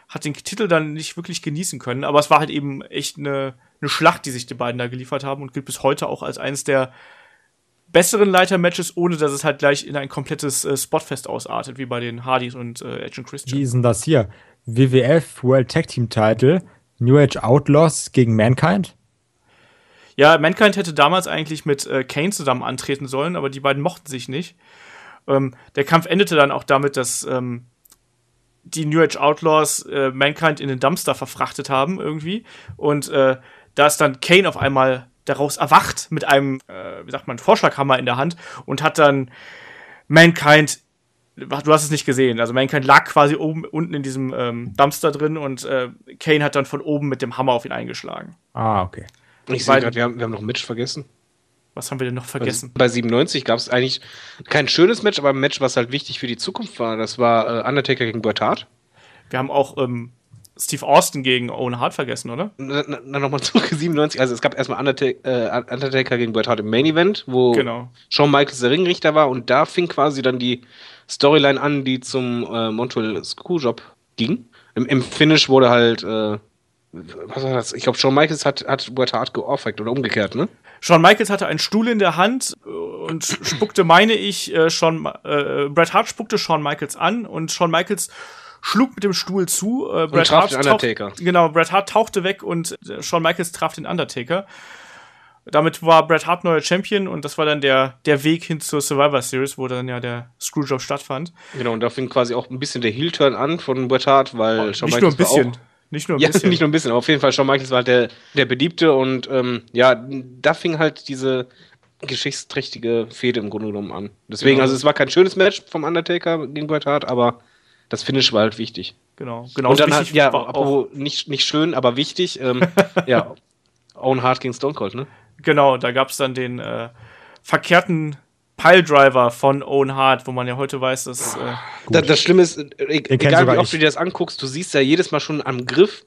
hat den Titel dann nicht wirklich genießen können. Aber es war halt eben echt eine, eine Schlacht, die sich die beiden da geliefert haben und gilt bis heute auch als eines der besseren Leiter-Matches, ohne dass es halt gleich in ein komplettes äh, Spotfest ausartet, wie bei den Hardys und äh, Edge und Wie Christian. ist denn das hier? WWF World Tag Team Title, New Age Outlaws gegen Mankind? Ja, Mankind hätte damals eigentlich mit äh, Kane zusammen antreten sollen, aber die beiden mochten sich nicht. Ähm, der Kampf endete dann auch damit, dass ähm, die New Age Outlaws äh, Mankind in den Dumpster verfrachtet haben irgendwie. Und äh, da ist dann Kane auf einmal daraus erwacht mit einem, äh, wie sagt man, Vorschlaghammer in der Hand und hat dann Mankind Du hast es nicht gesehen. Also Mankind lag quasi oben unten in diesem ähm, Dumpster drin und äh, Kane hat dann von oben mit dem Hammer auf ihn eingeschlagen. Ah, okay. Und ich sehe gerade, wir haben, wir haben noch ein Match vergessen. Was haben wir denn noch vergessen? Bei 97 gab es eigentlich kein schönes Match, aber ein Match, was halt wichtig für die Zukunft war. Das war äh, Undertaker gegen Bret Hart. Wir haben auch ähm, Steve Austin gegen Owen Hart vergessen, oder? Dann nochmal zurück 97. Also es gab erstmal Undertaker, äh, Undertaker gegen Bret Hart im Main Event, wo Genau. Shawn Michaels der Ringrichter war und da fing quasi dann die Storyline an, die zum äh, Montreal Screwjob ging. Im, Im Finish wurde halt, äh, was war das? Ich glaube, Shawn Michaels hat, hat Bret Hart geohrfeigt oder umgekehrt, ne? Shawn Michaels hatte einen Stuhl in der Hand äh, und spuckte, meine ich, äh, Shawn, äh, Bret Hart spuckte Shawn Michaels an und Shawn Michaels schlug mit dem Stuhl zu. Äh, Bret traf Hart den Undertaker. Tauch, genau, Bret Hart tauchte weg und äh, Shawn Michaels traf den Undertaker. Damit war Bret Hart neuer Champion und das war dann der, der Weg hin zur Survivor Series, wo dann ja der Screwjob stattfand. Genau, und da fing quasi auch ein bisschen der Heel-Turn an von Bret Hart, weil Shawn nicht nur ein Michaels war bisschen. auch Nicht nur ein Ja, bisschen. nicht nur ein bisschen, aber auf jeden Fall, Shawn Michaels war halt der, der Beliebte und ähm, ja, da fing halt diese geschichtsträchtige Fehde im Grunde genommen an. Deswegen, Genau. also es war kein schönes Match vom Undertaker gegen Bret Hart, aber das Finish war halt wichtig. Genau, genau. und dann halt, ja, auch, nicht, nicht schön, aber wichtig, ähm, ja, Owen Hart gegen Stone Cold, ne? Genau, da gab es dann den äh, verkehrten Piledriver von Owen Hart, wo man ja heute weiß, dass äh, Da, das Schlimme ist, äh, e- egal wie oft ich. du dir das anguckst, du siehst ja jedes Mal schon am Griff,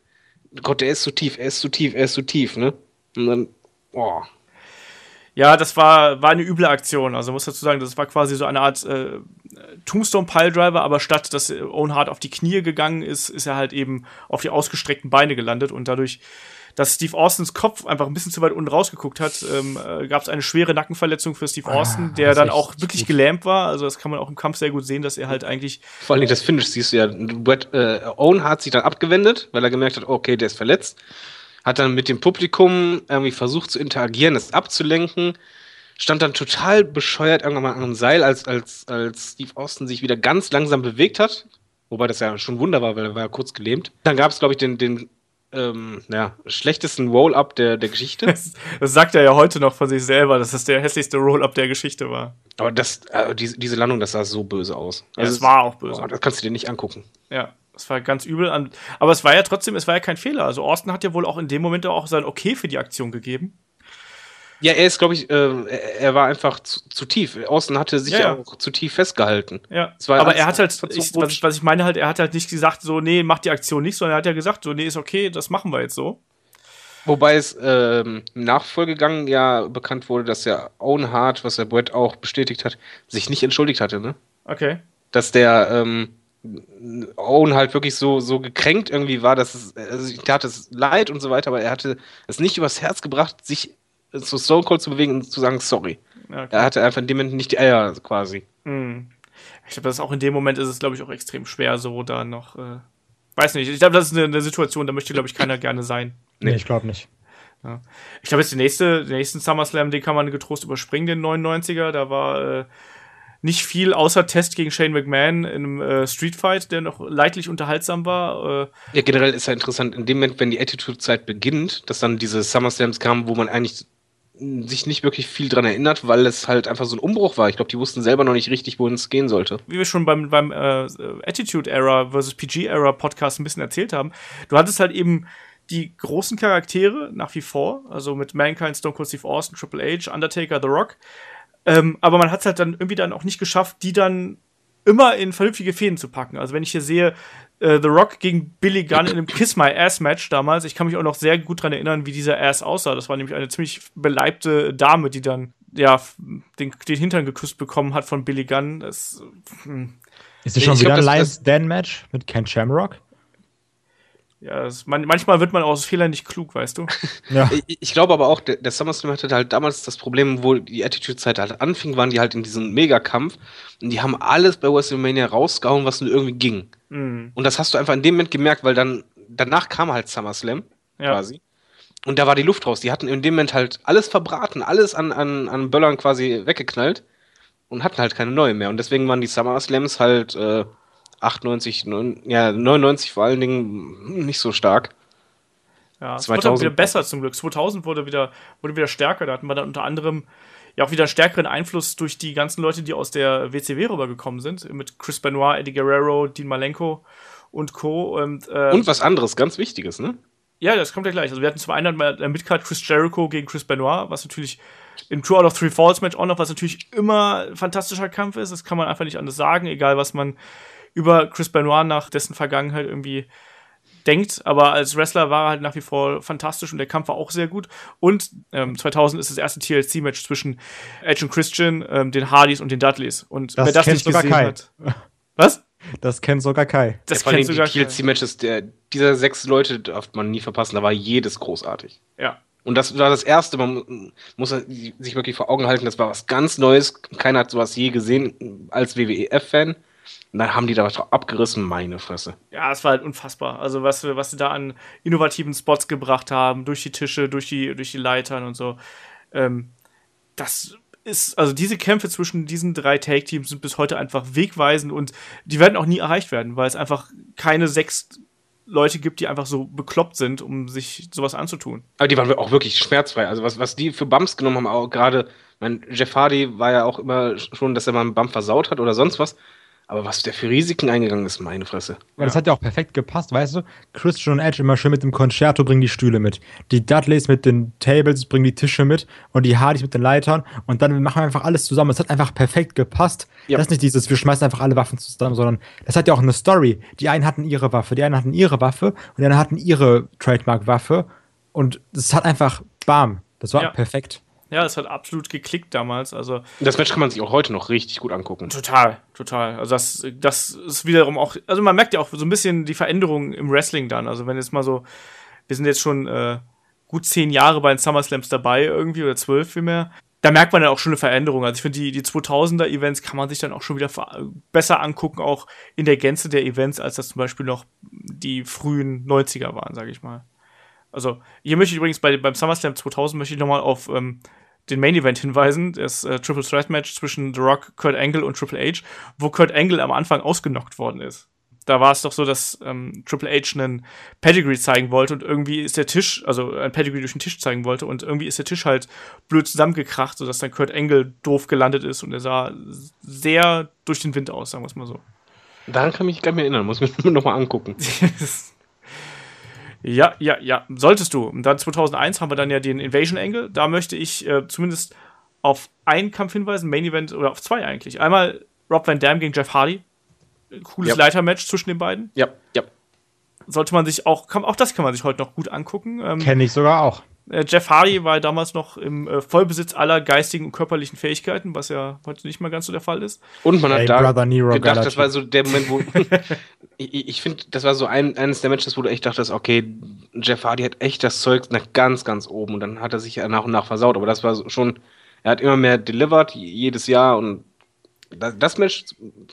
Gott, der ist zu tief, er ist zu tief, er ist zu tief, ne? Und dann, boah. ja, das war, war eine üble Aktion. Also muss dazu sagen, das war quasi so eine Art äh, Tombstone Piledriver, aber statt dass äh, Owen Hart auf die Knie gegangen ist, ist er halt eben auf die ausgestreckten Beine gelandet und dadurch dass Steve Austins Kopf einfach ein bisschen zu weit unten rausgeguckt hat, ähm, äh, gab es eine schwere Nackenverletzung für Steve Austin, der das ist dann auch wirklich gut. gelähmt war. Also das kann man auch im Kampf sehr gut sehen, dass er halt eigentlich Vor allem das Finish siehst du ja. Bret, äh, Owen hat sich dann abgewendet, weil er gemerkt hat, okay, der ist verletzt. Hat dann mit dem Publikum irgendwie versucht zu interagieren, es abzulenken. Stand dann total bescheuert irgendwann mal an einem Seil, als, als, als Steve Austin sich wieder ganz langsam bewegt hat. Wobei das ja schon Wunder war, weil er war ja kurz gelähmt. Dann gab es, glaube ich, den, den ähm, ja, schlechtesten Roll-Up der, der Geschichte. Das, das sagt er ja heute noch von sich selber, dass das der hässlichste Roll-Up der Geschichte war. Aber das, äh, diese, diese Landung, das sah so böse aus. Ja, es war auch böse. Boah, das kannst du dir nicht angucken. Ja, es war ganz übel. An, aber es war ja trotzdem, es war ja kein Fehler. Also Austin hat ja wohl auch in dem Moment auch sein Okay für die Aktion gegeben. Ja, er ist, glaube ich, äh, er, war einfach zu, zu tief. Austin hatte sich Ja, ja, auch zu tief festgehalten. Ja, aber er hat halt, ich, was, ich- was ich meine halt, er hat halt nicht gesagt, so, nee, mach die Aktion nicht, sondern er hat ja gesagt, so, nee, ist okay, das machen wir jetzt so. Wobei es ähm, im Nachfolgegang ja bekannt wurde, dass ja Owen Hart, was der Brett auch bestätigt hat, sich nicht entschuldigt hatte, ne? Okay. Dass der ähm, Owen halt wirklich so, so gekränkt irgendwie war, dass es, also ich tat es leid und so weiter, aber er hatte es nicht übers Herz gebracht, sich zu Stone Cold zu bewegen und zu sagen, sorry. Ja, okay. Er hatte einfach in dem Moment nicht die Eier quasi. Hm. Ich glaube, das ist auch in dem Moment ist es, glaube ich, auch extrem schwer, so da noch. Äh, weiß nicht. Ich glaube, das ist eine, eine Situation, da möchte, glaube ich, keiner gerne sein. Nee, ich glaube nicht. Ja. Ich glaube, jetzt die nächste, den nächsten SummerSlam, den kann man getrost überspringen, den 99er. Da war äh, nicht viel außer Test gegen Shane McMahon in einem äh, Streetfight, der noch leidlich unterhaltsam war. Äh, Ja, generell ist ja interessant, in dem Moment, wenn die Attitude-Zeit beginnt, dass dann diese SummerSlams kamen, wo man eigentlich sich nicht wirklich viel dran erinnert, weil es halt einfach so ein Umbruch war. Ich glaube, die wussten selber noch nicht richtig, wohin es gehen sollte. wie wir schon beim, beim äh, Attitude Era versus PG Era Podcast ein bisschen erzählt haben, du hattest halt eben die großen Charaktere nach wie vor, also mit Mankind, Stone Cold Steve Austin, Triple H, Undertaker, The Rock. Ähm, aber man hat es halt dann irgendwie dann auch nicht geschafft, die dann immer in vernünftige Fäden zu packen. Also wenn ich hier sehe, äh, The Rock gegen Billy Gunn in einem Kiss My Ass Match damals, ich kann mich auch noch sehr gut dran erinnern, wie dieser Ass aussah. Das war nämlich eine ziemlich beleibte Dame, die dann ja den, den Hintern geküsst bekommen hat von Billy Gunn. Das, hm, Ist es Ich schon glaub, wieder ein das- Lions Dan Match mit Ken Shamrock? Ja, das, man, manchmal wird man aus Fehlern nicht klug, weißt du. Ja. Ich, ich glaube aber auch, der, der SummerSlam hatte halt damals das Problem, wo die Attitude-Zeit halt anfing, waren die halt in diesem Megakampf und die haben alles bei WrestleMania rausgehauen, was nur irgendwie ging. Hm, Und das hast du einfach in dem Moment gemerkt, weil dann danach kam halt SummerSlam ja. quasi. Und da war die Luft raus. Die hatten in dem Moment halt alles verbraten, alles an, an, an Böllern quasi weggeknallt und hatten halt keine neue mehr. Und deswegen waren die SummerSlams halt äh, 98, 9, ja, 99 vor allen Dingen nicht so stark. Ja, es wurde dann 2000. wieder besser zum Glück. 2000 wurde wieder, wurde wieder stärker. Da hatten wir dann unter anderem ja auch wieder stärkeren Einfluss durch die ganzen Leute, die aus der WCW rübergekommen sind. Mit Chris Benoit, Eddie Guerrero, Dean Malenko und Co. Und, äh, Und was anderes, ganz Wichtiges, ne? ja, das kommt ja gleich. Also wir hatten zum einen mal der Midcard Chris Jericho gegen Chris Benoit, was natürlich im Two Out of Three Falls Match auch noch, was natürlich immer ein fantastischer Kampf ist. Das kann man einfach nicht anders sagen, egal was man über Chris Benoit nach dessen Vergangenheit irgendwie denkt. Aber als Wrestler war er halt nach wie vor fantastisch und der Kampf war auch sehr gut. Und ähm, 2000 ist das erste TLC-Match zwischen Edge und Christian, ähm, den Hardys und den Dudleys. Und Das wer das kennt nicht sogar gesehen Kai. hat. Was? Das kennt sogar Kai. Das ja, kennt sogar die TLC-Matches, der- dieser sechs Leute darf man nie verpassen, da war jedes großartig. Ja. Und das war das erste, man mu- muss sich wirklich vor Augen halten, das war was ganz Neues. Keiner hat sowas je gesehen als WWF-Fan. Und dann haben die da was abgerissen, meine Fresse. Ja, es war halt unfassbar. Also was, was sie da an innovativen Spots gebracht haben, durch die Tische, durch die, durch die Leitern und so. Ähm, das ist, also diese Kämpfe zwischen diesen drei Tag-Teams sind bis heute einfach wegweisend und die werden auch nie erreicht werden, weil es einfach keine sechs Leute gibt, die einfach so bekloppt sind, um sich sowas anzutun. Aber die waren auch wirklich schmerzfrei. Also was, was die für Bumps genommen haben, auch gerade, mein Jeff Hardy war ja auch immer schon, dass er mal einen Bump versaut hat oder sonst was. Aber was der für Risiken eingegangen ist, meine Fresse. Weil das hat ja auch perfekt gepasst, weißt du? Christian und Edge immer schön mit dem Concerto bringen die Stühle mit. Die Dudleys mit den Tables bringen die Tische mit und die Hardys mit den Leitern und dann machen wir einfach alles zusammen. Es hat einfach perfekt gepasst. Ja. Das ist nicht dieses, wir schmeißen einfach alle Waffen zusammen, sondern das hat ja auch eine Story. Die einen hatten ihre Waffe, die einen hatten ihre Waffe und die anderen hatten ihre Trademark-Waffe und es hat einfach bam. Das war Ja. perfekt. Ja, das hat absolut geklickt damals. Also das Match kann man sich auch heute noch richtig gut angucken. Total, total. Also das, das ist wiederum auch, also man merkt ja auch so ein bisschen die Veränderung im Wrestling dann. Also wenn jetzt mal so, wir sind jetzt schon äh, gut zehn Jahre bei den SummerSlams dabei irgendwie oder zwölf vielmehr. Da merkt man dann auch schon eine Veränderung. Also ich finde, die, die 2000er Events kann man sich dann auch schon wieder besser angucken, auch in der Gänze der Events, als das zum Beispiel noch die frühen 90er waren, sage ich mal. Also hier möchte ich übrigens bei, beim SummerSlam 2000 möchte ich nochmal auf ähm, den Main Event hinweisen, das äh, Triple Threat Match zwischen The Rock, Kurt Angle und Triple H, wo Kurt Angle am Anfang ausgenockt worden ist. Da war es doch so, dass ähm, Triple H einen Pedigree zeigen wollte und irgendwie ist der Tisch, also ein Pedigree durch den Tisch zeigen wollte und irgendwie ist der Tisch halt blöd zusammengekracht, sodass dann Kurt Angle doof gelandet ist und er sah sehr durch den Wind aus, sagen wir es mal so. Daran kann ich mich gar nicht mehr erinnern, muss ich mir nochmal angucken. Ja, ja, ja, solltest du. Und dann 2001 haben wir dann ja den Invasion Angle. Da möchte ich äh, zumindest auf einen Kampf hinweisen, Main Event, oder auf zwei eigentlich. Einmal Rob Van Dam gegen Jeff Hardy. Cooles Ja. Leitermatch zwischen den beiden. Ja, ja. Sollte man sich auch, kann, auch das kann man sich heute noch gut angucken. Ähm, Kenne ich sogar auch. Äh, Jeff Hardy war damals noch im äh, Vollbesitz aller geistigen und körperlichen Fähigkeiten, was ja heute nicht mehr ganz so der Fall ist. Und man Hey, hat da Brother Nero gedacht, geiler das war so der Moment, wo. ich ich finde, das war so ein, eines der Matches, wo du echt dachtest, okay, Jeff Hardy hat echt das Zeug nach ganz, ganz oben und dann hat er sich ja nach und nach versaut. Aber das war so schon. Er hat immer mehr delivered, jedes Jahr und das, das Match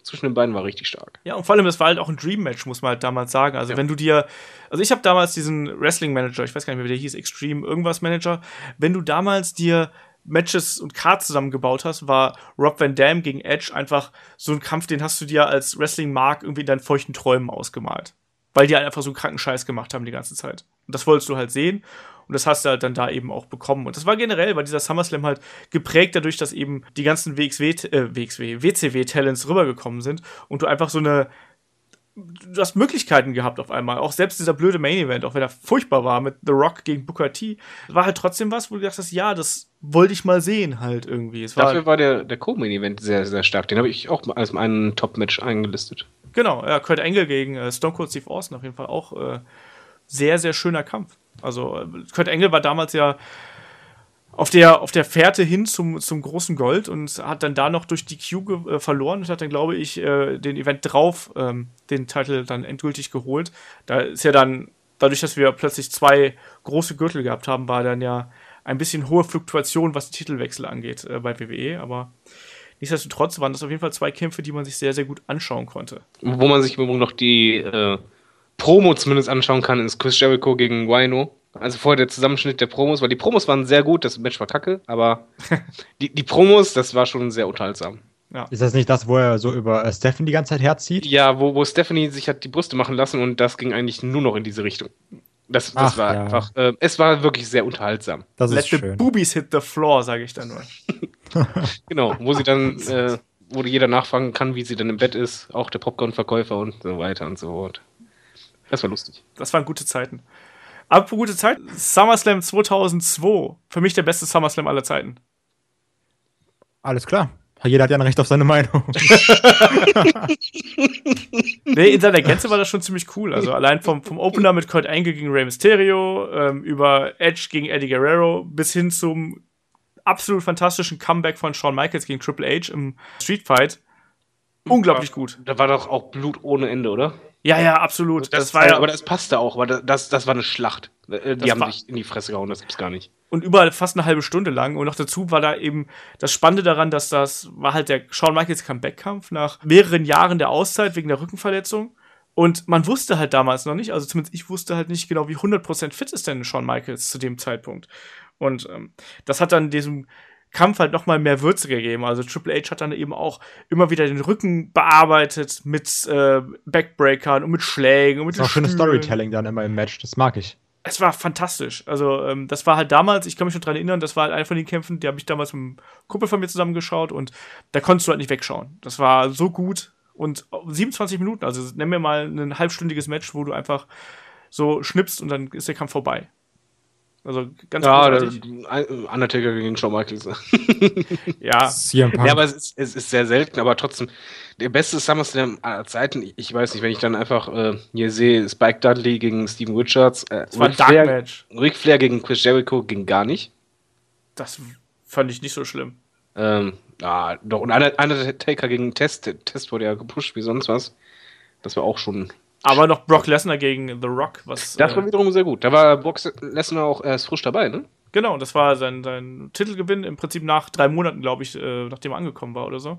zwischen den beiden war richtig stark. Ja, und vor allem, das war halt auch ein Dream-Match, muss man halt damals sagen. Also, Ja. wenn du dir, also ich habe damals diesen Wrestling-Manager, ich weiß gar nicht mehr, wie der hieß, Extreme irgendwas Manager, wenn du damals dir Matches und Cards zusammengebaut hast, war Rob Van Dam gegen Edge einfach so ein Kampf, den hast du dir als Wrestling-Mark irgendwie in deinen feuchten Träumen ausgemalt. Weil die halt einfach so einen kranken Scheiß gemacht haben die ganze Zeit. Und das wolltest du halt sehen. Und das hast du halt dann da eben auch bekommen. Und das war generell, war dieser SummerSlam halt geprägt dadurch, dass eben die ganzen WXW, äh, WXW, WCW-Talents rübergekommen sind und du einfach so eine, du hast Möglichkeiten gehabt auf einmal. Auch selbst dieser blöde Main Event, auch wenn er furchtbar war mit The Rock gegen Booker T, war halt trotzdem was, wo du gedacht hast, ja, das wollte ich mal sehen halt irgendwie. Es war, Dafür war der, der Co-Main-Event sehr, sehr stark. Den habe ich auch als meinen Top-Match eingelistet. genau, ja, Kurt Angle gegen äh, Stone Cold Steve Austin auf jeden Fall auch äh, sehr, sehr schöner Kampf. Also äh, Kurt Angle war damals ja auf der, auf der Fährte hin zum, zum großen Gold und hat dann da noch durch die Q äh, verloren und hat dann, glaube ich, äh, den Event drauf ähm, den Titel dann endgültig geholt. Da ist ja dann, dadurch, dass wir plötzlich zwei große Gürtel gehabt haben, war dann ja ein bisschen hohe Fluktuation, was die Titelwechsel angeht äh, bei WWE, aber nichtsdestotrotz waren das auf jeden Fall zwei Kämpfe, die man sich sehr, sehr gut anschauen konnte. Wo man sich übrigens noch die äh, Promo zumindest anschauen kann, ist Chris Jericho gegen Wino. Also vorher der Zusammenschnitt der Promos, weil die Promos waren sehr gut, das Match war kacke, aber die, die Promos, das war schon sehr unterhaltsam. Ist das nicht das, wo er so über äh, Steffen die ganze Zeit herzieht? Ja, wo, wo Stephanie sich hat die Brüste machen lassen und das ging eigentlich nur noch in diese Richtung. Das, das Ach, war ja. einfach, äh, es war wirklich sehr unterhaltsam. Das Let ist the schön. boobies hit the floor, sage ich dann nur. Genau, wo sie dann, äh, wo jeder nachfragen kann, wie sie dann im Bett ist, auch der Popcorn-Verkäufer und so weiter und so fort. Das war lustig. Das waren gute Zeiten. Apropos gute Zeit, SummerSlam 2002. Für mich der beste SummerSlam aller Zeiten. Alles klar. Jeder hat ja ein Recht auf seine Meinung. Nee, in seiner Gänze war das schon ziemlich cool. Also allein vom, vom Opener mit Kurt Angle gegen Rey Mysterio, ähm, über Edge gegen Eddie Guerrero bis hin zum absolut fantastischen Comeback von Shawn Michaels gegen Triple H im Street Fight. Unglaublich gut. Da war doch auch Blut ohne Ende, oder? Ja, ja, absolut. Das, war äh, ja, aber das passte auch, weil das, das war eine Schlacht. Äh, Die Das haben sich in die Fresse gehauen, das gibt's gar nicht. und überall fast eine halbe Stunde lang. Und noch dazu war da eben das Spannende daran, dass das war halt der Shawn Michaels Comeback-Kampf nach mehreren Jahren der Auszeit wegen der Rückenverletzung. Und man wusste halt damals noch nicht, also zumindest ich wusste halt nicht genau, wie 100% fit ist denn Shawn Michaels zu dem Zeitpunkt. Und ähm, das hat dann diesem Kampf halt nochmal mehr Würze gegeben. Also Triple H hat dann eben auch immer wieder den Rücken bearbeitet mit äh, Backbreakern und mit Schlägen und mit Das auch schönes Storytelling dann immer im Match. Das mag ich. es war fantastisch. Also, ähm, das war halt damals, ich kann mich schon dran erinnern, das war halt einer von den Kämpfen, die habe ich damals mit einem Kumpel von mir zusammengeschaut und da konntest du halt nicht wegschauen. Das war so gut und 27 Minuten, also nenn mir mal ein halbstündiges Match, wo du einfach so schnippst und dann ist der Kampf vorbei. Also ganz Ja, der, großartig. Undertaker gegen Shawn Michaels. Ja. Ja, aber es ist, es ist sehr selten, aber trotzdem, der beste SummerSlam aller Zeiten, ich, weiß nicht, wenn ich dann einfach äh, hier sehe, Spike Dudley gegen Steven Richards, äh, das war ein Ric Dark Flair, Match. Ric Flair gegen Chris Jericho ging gar nicht. Das fand ich nicht so schlimm. Ähm, ja, doch, und Under- Undertaker gegen Test, Test wurde ja gepusht wie sonst was. Das war auch schon. Aber noch Brock Lesnar gegen The Rock, was. Das war äh, wiederum sehr gut. Da war Brock Lesnar auch erst frisch dabei, ne? Genau, das war sein, sein Titelgewinn im Prinzip nach drei Monaten, glaube ich, äh, nachdem er angekommen war oder so.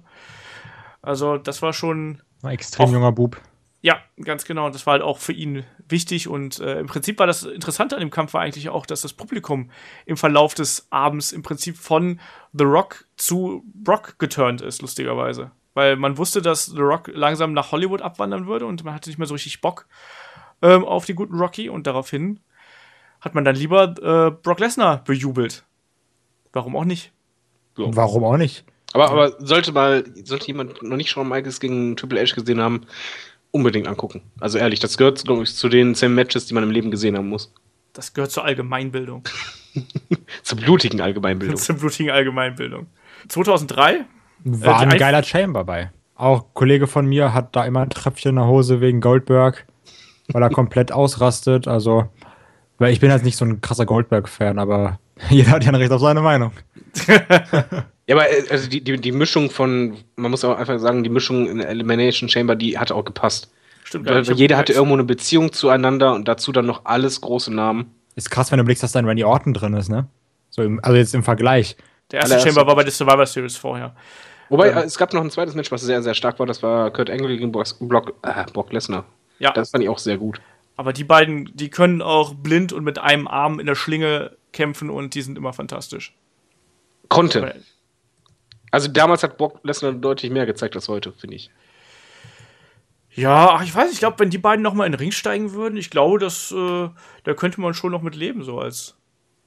Also, das war schon, Ein extrem Auch- junger Bub. ja, ganz genau. Und das war halt auch für ihn wichtig. Und äh, im Prinzip war das Interessante an dem Kampf war eigentlich auch, dass das Publikum im Verlauf des Abends im Prinzip von The Rock zu Brock geturnt ist, lustigerweise. Weil man wusste, dass The Rock langsam nach Hollywood abwandern würde und man hatte nicht mehr so richtig Bock ähm, auf die guten Rocky. Und daraufhin hat man dann lieber äh, Brock Lesnar bejubelt. Warum auch nicht? Und warum auch nicht? Aber, aber sollte mal, sollte jemand noch nicht Shawn Michaels gegen Triple H gesehen haben, unbedingt angucken. Also ehrlich, das gehört, glaube ich, zu den zehn Matches, die man im Leben gesehen haben muss. Das gehört zur Allgemeinbildung. Zur blutigen Allgemeinbildung. zur blutigen Allgemeinbildung. 2003 War die ein geiler Chamber bei. Auch ein Kollege von mir hat da immer ein Tröpfchen in der Hose wegen Goldberg, weil er komplett ausrastet. Also, weil ich bin halt nicht so ein krasser Goldberg-Fan, aber jeder hat ja ein Recht auf seine Meinung. Ja, aber äh, also die, die, die Mischung von, man muss auch einfach sagen, die Mischung in der Elimination Chamber, die hat auch gepasst. Stimmt Weil, weil jeder hatte irgendwo eine Beziehung zueinander und dazu dann noch alles große Namen. Ist krass, wenn du blickst, dass da ein Randy Orton drin ist, ne? So im, also jetzt im Vergleich. Der erste Chamber war bei der Survivor Series vorher. Wobei, Ähm, äh, es gab noch ein zweites Match, was sehr, sehr stark war. Das war Kurt Angle gegen Brock, Brock, äh, Brock Lesnar. Ja, Das fand ich auch sehr gut. aber die beiden, die können auch blind und mit einem Arm in der Schlinge kämpfen und die sind immer fantastisch. Konnte. Also damals hat Brock Lesnar deutlich mehr gezeigt als heute, finde ich. Ja, ach, ich weiß, ich glaube, wenn die beiden noch mal in den Ring steigen würden, ich glaube, dass äh, da könnte man schon noch mit leben so als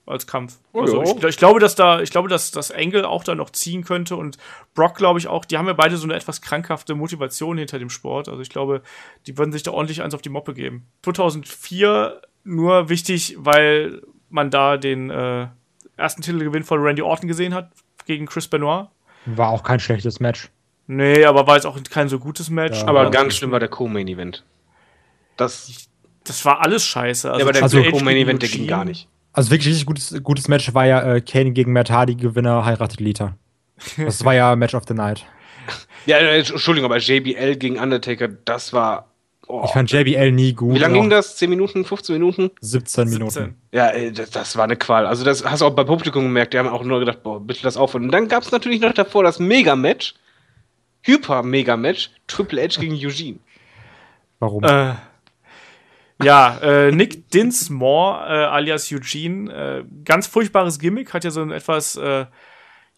als Kampf. Oh, also ich, ich glaube, dass da, ich glaube, dass das Angle auch da noch ziehen könnte und Brock, glaube ich auch. Die haben ja beide so eine etwas krankhafte Motivation hinter dem Sport. Also ich glaube, die würden sich da ordentlich eins auf die Moppe geben. 2004 nur wichtig, weil man da den äh, ersten Titelgewinn von Randy Orton gesehen hat gegen Chris Benoit. War auch kein schlechtes Match. Nee, aber war jetzt auch kein so gutes Match. Ja. Aber ganz schlimm war der Co-Main-Event. Das, Das war alles scheiße. ja, aber der also Co-Main-Event, der ging gar nicht. Also wirklich richtig gutes, gutes Match war ja äh, Kane gegen Matt Hardy, Gewinner heiratet Lita. Das war ja Match of the Night. Ja, äh, Entschuldigung, aber JBL gegen Undertaker, das war. Oh. Ich fand JBL nie gut. Wie lange ging das? 10 Minuten, 15 Minuten? 17 Minuten. 17. Ja, ey, das, das war eine Qual. Also, das hast du auch beim Publikum gemerkt. Die haben auch nur gedacht, boah, bitte das aufhören. Und dann gab es natürlich noch davor das Mega-Match. Hyper-Mega-Match. Triple H gegen Eugene. Warum? Äh, ja, äh, Nick Dinsmore, äh, alias Eugene, äh, ganz furchtbares Gimmick, hat ja so einen etwas, äh,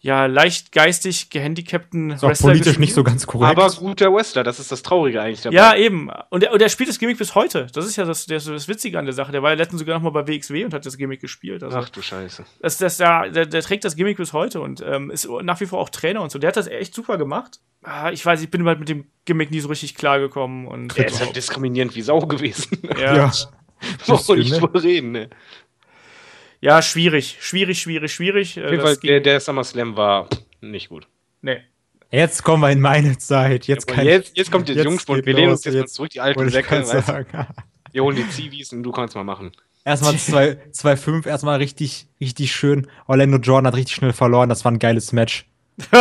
ja, leicht geistig gehandicapten ist auch politisch nicht so ganz korrekt. Aber guter Wrestler, das ist das Traurige eigentlich dabei. Ja, eben. Und der, und der spielt das Gimmick bis heute. Das ist ja das, das, das Witzige an der Sache. Der war ja letztens sogar noch mal bei WXW und hat das Gimmick gespielt. Also, Ach du Scheiße. das, das, ja, der, der trägt das Gimmick bis heute und ähm, ist nach wie vor auch Trainer und so. Der hat das echt super gemacht. Ah, ich weiß, ich bin halt mit dem Gimmick nie so richtig klargekommen. Und Der ist halt diskriminierend wie Sau gewesen. ja. ja. Brauchen wir nicht ne? drüber reden, ne? Ja, schwierig. Schwierig, schwierig, schwierig. Äh, Auf jeden Fall, der, der SummerSlam war nicht gut. nee. Jetzt kommen wir in meine Zeit. Jetzt kann jetzt, jetzt kommt der geht Wir lehnen uns jetzt, mal jetzt zurück, die alten Säcke. Wir holen die Zivis und du kannst mal machen. Erstmal 2-5, erstmal richtig, richtig schön. Orlando Jordan hat richtig schnell verloren. Das war ein geiles Match.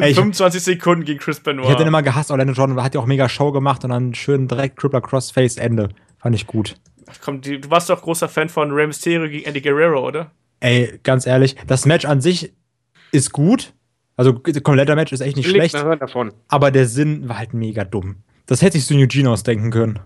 Ey, ich- 25 Sekunden gegen Chris Benoit. Ich hätte den immer gehasst. Orlando Jordan hat ja auch mega Show gemacht und dann schön direkt Crippler Crossface Ende. Fand ich gut. Komm, die, du warst doch großer Fan von Rey Mysterio gegen Eddie Guerrero, oder? Ey, ganz ehrlich, das Match an sich ist gut. Also, kompletter Match ist echt nicht Liegt schlecht. davon. Aber der Sinn war halt mega dumm. Das hätte sich so Eugene ausdenken können.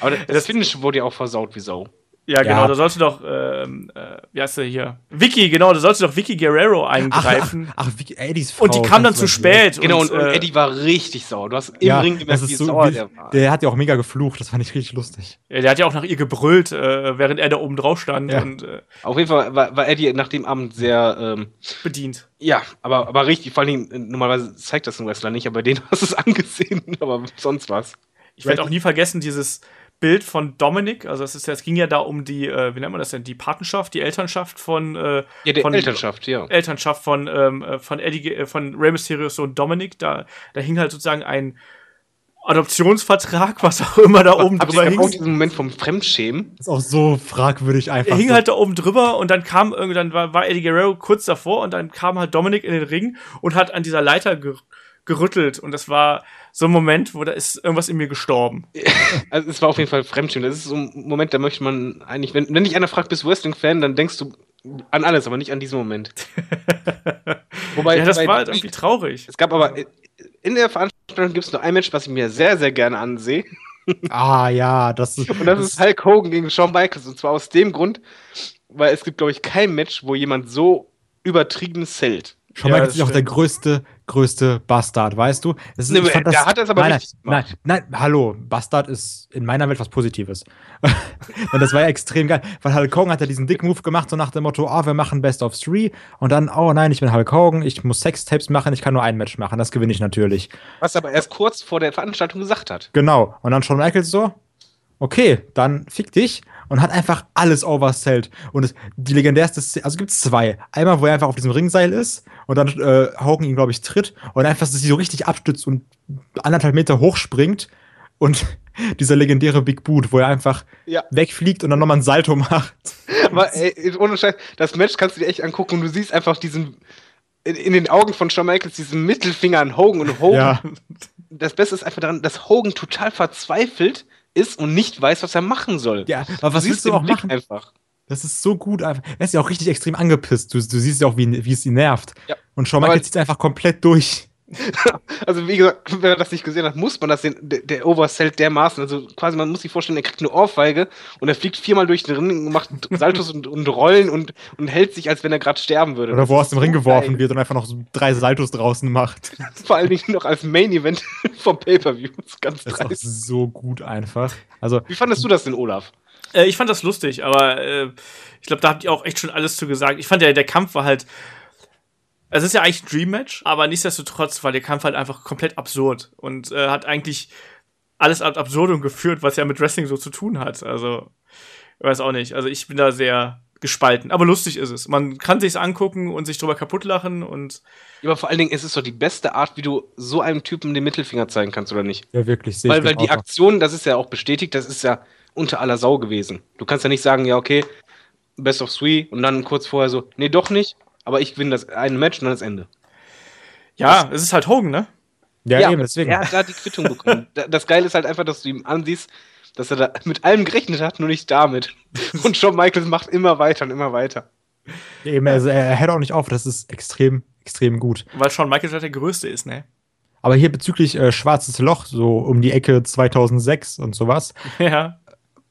Aber das, das Finish wurde ja auch versaut wie Sau. Ja, genau, Ja. da sollte doch, ähm, äh, wie heißt der hier? Vicky, genau, da sollte doch Vicky Guerrero Ach, ach, eingreifen. ach wie, Eddies Frau. und die kam dann zu spät. Genau, und, und äh, Eddie war richtig sauer. Du hast im Ja, Ring gemerkt, wie so, sauer wie, der war. der hat ja auch mega geflucht. Das fand ich richtig lustig. ja, der hat ja auch nach ihr gebrüllt, äh, während er da oben drauf stand Ja. und äh, Auf jeden Fall war, war Eddie nach dem Abend sehr, ähm, bedient. ja, aber, aber richtig. Vor allem, äh, normalerweise zeigt das ein Wrestler nicht, aber den hast du es angesehen, aber sonst was. Ich werde auch nie vergessen, dieses Bild von Dominic, also es ist ja, es ging ja da um die, äh, wie nennt man das denn, die Patenschaft, die Elternschaft von, äh, Ja, der von Elternschaft, ja. Elternschaft von, ähm, äh, von Eddie, äh, von Rey Mysterios Sohn Dominic, da, da hing halt sozusagen ein Adoptionsvertrag, was auch immer da oben Habt drüber ihr auch hing. diesen Moment vom Fremdschämen? Ist auch so fragwürdig einfach. Er hing so. halt da oben drüber und dann kam irgendwie, dann war, war Eddie Guerrero kurz davor und dann kam halt Dominic in den Ring und hat an dieser Leiter ger gerüttelt und das war so ein Moment, wo da ist irgendwas in mir gestorben. Also es war auf jeden Fall Fremdschämen. Das ist so ein Moment, da möchte man eigentlich, wenn, wenn dich einer fragt, bist du Wrestling-Fan, dann denkst du an alles, aber nicht an diesen Moment. Wobei, ja, das wobei- war halt irgendwie traurig. Es gab aber in der Veranstaltung gibt es noch ein Match, was ich mir sehr, sehr gerne ansehe. Ah, ja, das ist. Und das ist Hulk Hogan gegen Shawn Michaels. Und zwar aus dem Grund, weil es gibt, glaube ich, kein Match, wo jemand so übertrieben zählt. Schon Ja, das ist auch der größte, größte Bastard, weißt du? Das ist, Nee, der hat das aber nein, richtig nein, gemacht. nein, nein, hallo, Bastard ist in meiner Welt was Positives. und das war ja extrem geil, weil Hulk Hogan hat ja diesen Dick-Move gemacht, so nach dem Motto, oh, wir machen Best of Three und dann, oh nein, ich bin Hulk Hogan, ich muss Sextapes machen, ich kann nur ein Match machen, das gewinne ich natürlich. Was er aber erst kurz vor der Veranstaltung gesagt hat. Genau. Und dann Shawn Michaels so, okay, dann fick dich und hat einfach alles oversellt. Und es, die legendärste Szene, also gibt es zwei. Einmal, wo er einfach auf diesem Ringseil ist und dann äh, Hogan ihn, glaube ich, tritt und einfach sich so richtig abstützt und anderthalb Meter hochspringt und dieser legendäre Big Boot, wo er einfach Ja. wegfliegt und dann nochmal ein Salto macht. Aber ey, ohne Scheiß, das Match kannst du dir echt angucken und du siehst einfach diesen, in, in den Augen von Shawn Michaels diesen Mittelfinger an Hogan und Hogan. Ja. Das Beste ist einfach daran, dass Hogan total verzweifelt ist und nicht weiß, was er machen soll. Ja, aber was siehst willst du auch Blick machen? Einfach. Das ist so gut. Er ist ja auch richtig extrem angepisst. Du, du siehst ja auch, wie, wie es ihn nervt. Ja. Und Shawn Michaels zieht einfach komplett durch. Also wie gesagt, wenn man das nicht gesehen hat, muss man das sehen. Der, der oversellt dermaßen. Also quasi, man muss sich vorstellen, er kriegt eine Ohrfeige und er fliegt viermal durch den Ring und macht Saltos und, und Rollen und, und hält sich, als wenn er gerade sterben würde. Oder Das wo er ist aus dem Ring geworfen geil. wird und einfach noch so drei Saltos draußen macht. Vor allen Dingen noch als Main Event vom Pay-Per-View. Das ist Ganz Das ist auch dreist. so gut einfach. Also, Wie fandest du das denn, Olaf? Äh, ich fand das lustig, aber äh, ich glaube, da habt ihr auch echt schon alles zu gesagt. Ich fand ja, der Kampf war halt. Es ist ja eigentlich ein Dream Match, aber nichtsdestotrotz war der Kampf halt einfach komplett absurd und äh, hat eigentlich alles ad absurdum geführt, was ja mit Wrestling so zu tun hat. Also, ich weiß auch nicht. Also, ich bin da sehr gespalten. Aber lustig ist es. Man kann sich's angucken und sich drüber kaputt lachen und Ja, aber vor allen Dingen, es ist doch die beste Art, wie du so einem Typen den Mittelfinger zeigen kannst, oder nicht? ja, wirklich, sehe Weil, ich weil die. Aktion, das ist ja auch bestätigt, das ist ja unter aller Sau gewesen. Du kannst ja nicht sagen, ja, okay, Best of Three und dann kurz vorher so, nee, doch nicht, aber ich gewinne das eine Match und dann das Ende. ja, es ist halt Hogan, ne? Ja, eben, deswegen. Er hat da die Quittung bekommen. Da- das Geile ist halt einfach, dass du ihm ansiehst, dass er da mit allem gerechnet hat, nur nicht damit. Und Shawn Michaels macht immer weiter und immer weiter. Eben, also er hört auch nicht auf, das ist extrem, extrem gut. Weil Shawn Michaels halt der Größte ist, ne? Aber hier bezüglich äh, Schwarzes Loch, so um die Ecke 2006 und sowas, ja.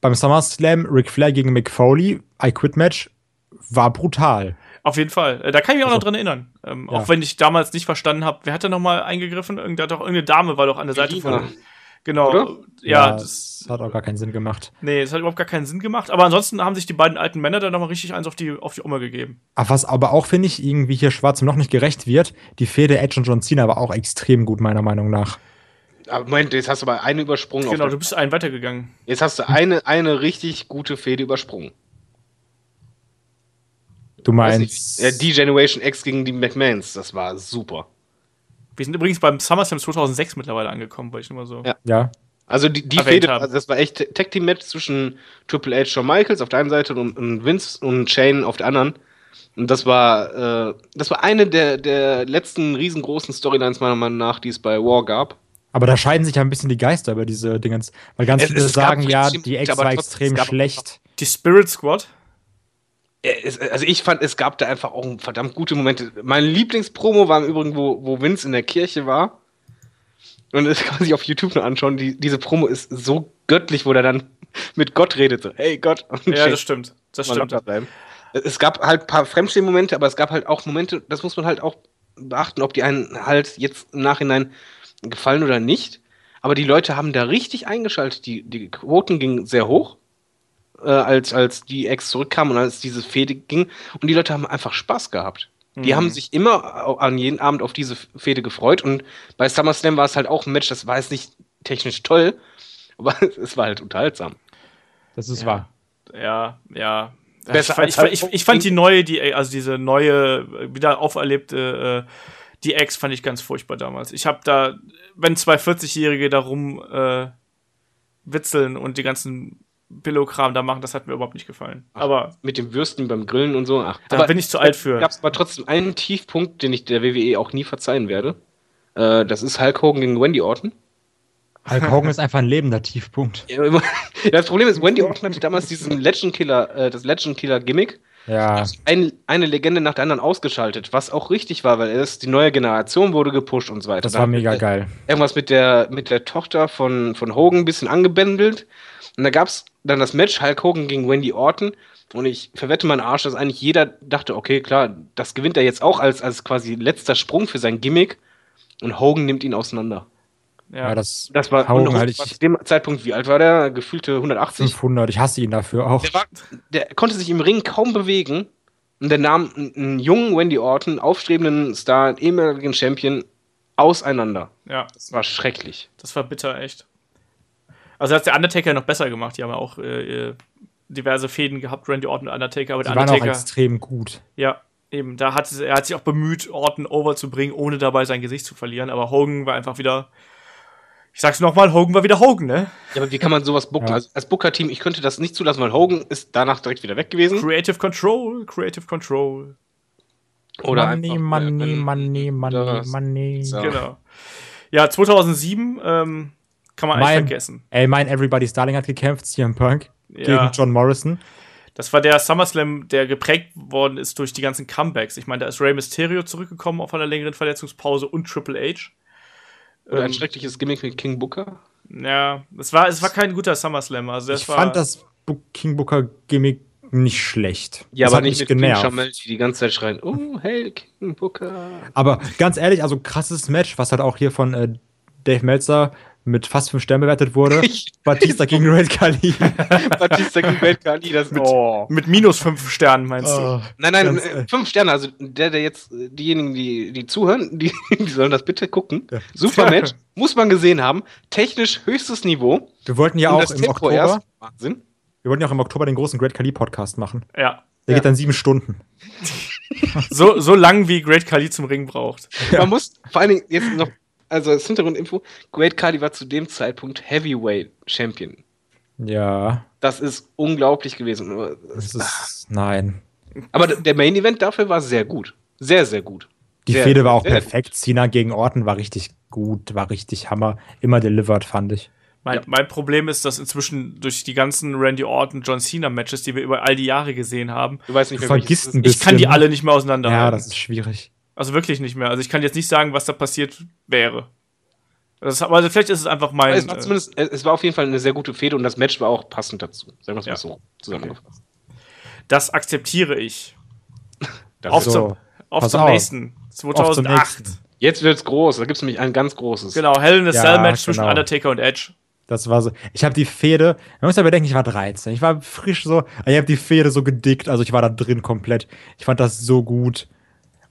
beim SummerSlam Ric Flair gegen Mick Foley, I Quit Match, war brutal. Auf jeden Fall. Äh, Da kann ich mich auch noch dran erinnern. Ähm, Ja. Auch wenn ich damals nicht verstanden habe, wer hat da nochmal eingegriffen? Irgend, da hat doch irgendeine Dame war doch an der Seite von. Genau. Oder? Ja, das das, hat auch gar keinen Sinn gemacht. nee, das hat überhaupt gar keinen Sinn gemacht. Aber ansonsten haben sich die beiden alten Männer dann nochmal richtig eins auf die, auf die Umme gegeben. Aber was aber auch, finde ich, irgendwie hier Schwarzem Loch nicht gerecht wird, die Fehde Edge und John Cena war auch extrem gut, meiner Meinung nach. Aber Moment, jetzt hast du aber eine übersprungen. Genau, du bist einen weitergegangen. jetzt hast du eine, eine richtig gute Fehde übersprungen. Du meinst. nicht. Ja, die Generation X gegen die McMahons, das war super. Wir sind übrigens beim SummerSlam 2006 mittlerweile angekommen, weil ich nur so. Ja. ja. Also die, die Fehde, also das war echt Tag Team Match zwischen Triple H und Michaels auf der einen Seite und, und Vince und Shane auf der anderen. Und das war, äh, das war eine der, der letzten riesengroßen Storylines meiner Meinung nach, die es bei War gab. Aber da scheiden sich ja ein bisschen die Geister über diese Dingens. Weil ganz Es- viele es sagen, ja, die Ex aber war extrem schlecht. Die Spirit Squad. Äh, Es, also ich fand, es gab da einfach auch verdammt gute Momente. Mein Lieblingspromo war im Übrigen, wo, wo Vince in der Kirche war. Und das kann man sich auf YouTube nur anschauen. Die, diese Promo ist so göttlich, wo der dann mit Gott redet. So, hey Gott. Und Ja, das stimmt. Das stimmt. Es gab halt ein paar Fremdstehen-Momente, aber es gab halt auch Momente, das muss man halt auch beachten, ob die einen halt jetzt im Nachhinein gefallen oder nicht. Aber die Leute haben da richtig eingeschaltet. Die, die Quoten gingen sehr hoch, äh, als, als die Ex zurückkam und als diese Fehde ging. Und die Leute haben einfach Spaß gehabt. Die Mhm. haben sich immer an jeden Abend auf diese Fehde gefreut. Und bei SummerSlam war es halt auch ein Match, das war jetzt nicht technisch toll, aber es war halt unterhaltsam. Das ist Ja. wahr. Ja, ja. Besser ich, fand, als ich, fand, halt ich, ich fand die neue, die, also diese neue, wieder auferlebte, äh, die Ex fand ich ganz furchtbar damals. Ich habe da, wenn zwei 40-Jährige da rum äh, witzeln und die ganzen Billo-Kram da machen, das hat mir überhaupt nicht gefallen. Aber Mit dem Würsten beim Grillen und so. Ach, da bin ich zu alt für. gab es aber trotzdem einen Tiefpunkt, den ich der WWE auch nie verzeihen werde. Äh, das ist Hulk Hogan gegen Wendy Orton. Hulk Hogan ist einfach ein lebender Tiefpunkt. Ja, Das Problem ist, Wendy Orton hatte damals diesen Legend Killer, äh, das Legend Killer Gimmick. Ja. Ein, eine Legende nach der anderen ausgeschaltet, was auch richtig war, weil es die neue Generation wurde gepusht und so weiter. Das war mega er geil. Irgendwas mit der, mit der Tochter von, von Hogan ein bisschen angebändelt. Und da gab es dann das Match Hulk Hogan gegen Wendy Orton. Und ich verwette meinen Arsch, dass eigentlich jeder dachte, okay, klar, das gewinnt er jetzt auch als, als quasi letzter Sprung für sein Gimmick. Und Hogan nimmt ihn auseinander. Ja, Ja, das, Das war Hogan und halt ich- war zu dem Zeitpunkt, wie alt war der? Gefühlte 180. 500. Ich hasse ihn dafür auch. Der, war, der konnte sich im Ring kaum bewegen. Und der nahm einen, einen jungen Wendy Orton, aufstrebenden Star, einen ehemaligen Champion, auseinander. ja, Das war schrecklich. das war bitter, echt. Also hat der Undertaker noch besser gemacht. Die haben ja auch äh, äh, diverse Fäden gehabt, Randy Orton und Undertaker. Aber Die der waren auch Undertaker, extrem gut. ja, eben, da hat er hat sich auch bemüht, Orton overzubringen, ohne dabei sein Gesicht zu verlieren. Aber Hogan war einfach wieder, ich sag's nochmal, Hogan war wieder Hogan, ne? Ja, aber wie kann man sowas booken? Ja. Also als Booker-Team, ich könnte das nicht zulassen, weil Hogan ist danach direkt wieder weg gewesen. Creative Control, Creative Control. Oder money, einfach, money, äh, money, money, money. so. Genau. Ja, 2007 ähm, kann man eigentlich Mein- vergessen. Ey, mein Everybody's Darling hat gekämpft, CM Punk Ja. gegen John Morrison. Das war der SummerSlam, der geprägt worden ist durch die ganzen Comebacks. Ich meine, da ist Rey Mysterio zurückgekommen auf einer längeren Verletzungspause und Triple H. Oder ein Ähm, schreckliches Gimmick mit King Booker. Ja, es war, es war kein guter SummerSlam. Also ich war, fand das King Booker Gimmick nicht schlecht. Ja, das aber hat nicht mit genervt. King Shamel, die die ganze Zeit schreien, oh, hey, King Booker. Aber ganz ehrlich, also krasses Match, was halt auch hier von äh, Dave Meltzer mit fast fünf Sternen bewertet wurde. Ich- Batista gegen Red Khali. Batista gegen Great Khali, das oh. mit minus fünf Sternen, meinst du? Oh. Nein, nein, Ganz, äh, äh, fünf Sterne. Also der, der jetzt, äh, diejenigen, die, die zuhören, die, die sollen das bitte gucken. Ja. Super Match, muss man gesehen haben. Technisch höchstes Niveau. Wir wollten ja Und auch im Tempo Oktober, erst. Wahnsinn. wir wollten ja auch im Oktober den großen Great Khali Podcast machen. Ja. Der Ja. geht dann sieben Stunden. So, so lang wie Great Khali zum Ring braucht. Man muss vor allen Dingen jetzt noch, also als Hintergrundinfo, Great Khali war zu dem Zeitpunkt Heavyweight Champion. Ja, Das ist unglaublich gewesen. das ist, nein. Aber der Main Event dafür war sehr gut. Sehr, sehr gut. Die Sehr, Fehde war auch sehr perfekt. Cena gegen Orton war richtig gut, war richtig Hammer. Immer delivered, fand ich. Mein, Ja. mein Problem ist, dass inzwischen durch die ganzen Randy Orton, John Cena Matches, die wir über all die Jahre gesehen haben, Du weißt nicht Du vergisst ein ist. ich kann die bisschen. alle nicht mehr Ja, auseinanderhalten. das ist schwierig. Also wirklich nicht mehr. Also ich kann jetzt nicht sagen, was da passiert wäre. Das, aber also vielleicht ist es einfach mein. es war äh, zumindest, es war auf jeden Fall eine sehr gute Fehde und das Match war auch passend dazu. Sagen wir es Ja. mal so zusammengefasst. das akzeptiere ich. Das Auf ist- So, zum, auf zum auf. nächsten. zum 2008. nächsten. Jetzt wird's groß. Da gibt's nämlich ein ganz großes. Genau, Hell in a Ja, Cell Match zwischen genau. Undertaker und Edge. Das war so. Ich habe die Fehde, man muss ja bedenken, ich war 13. Ich war frisch so, ich habe die Fehde so gedickt, also ich war da drin komplett. Ich fand das so gut.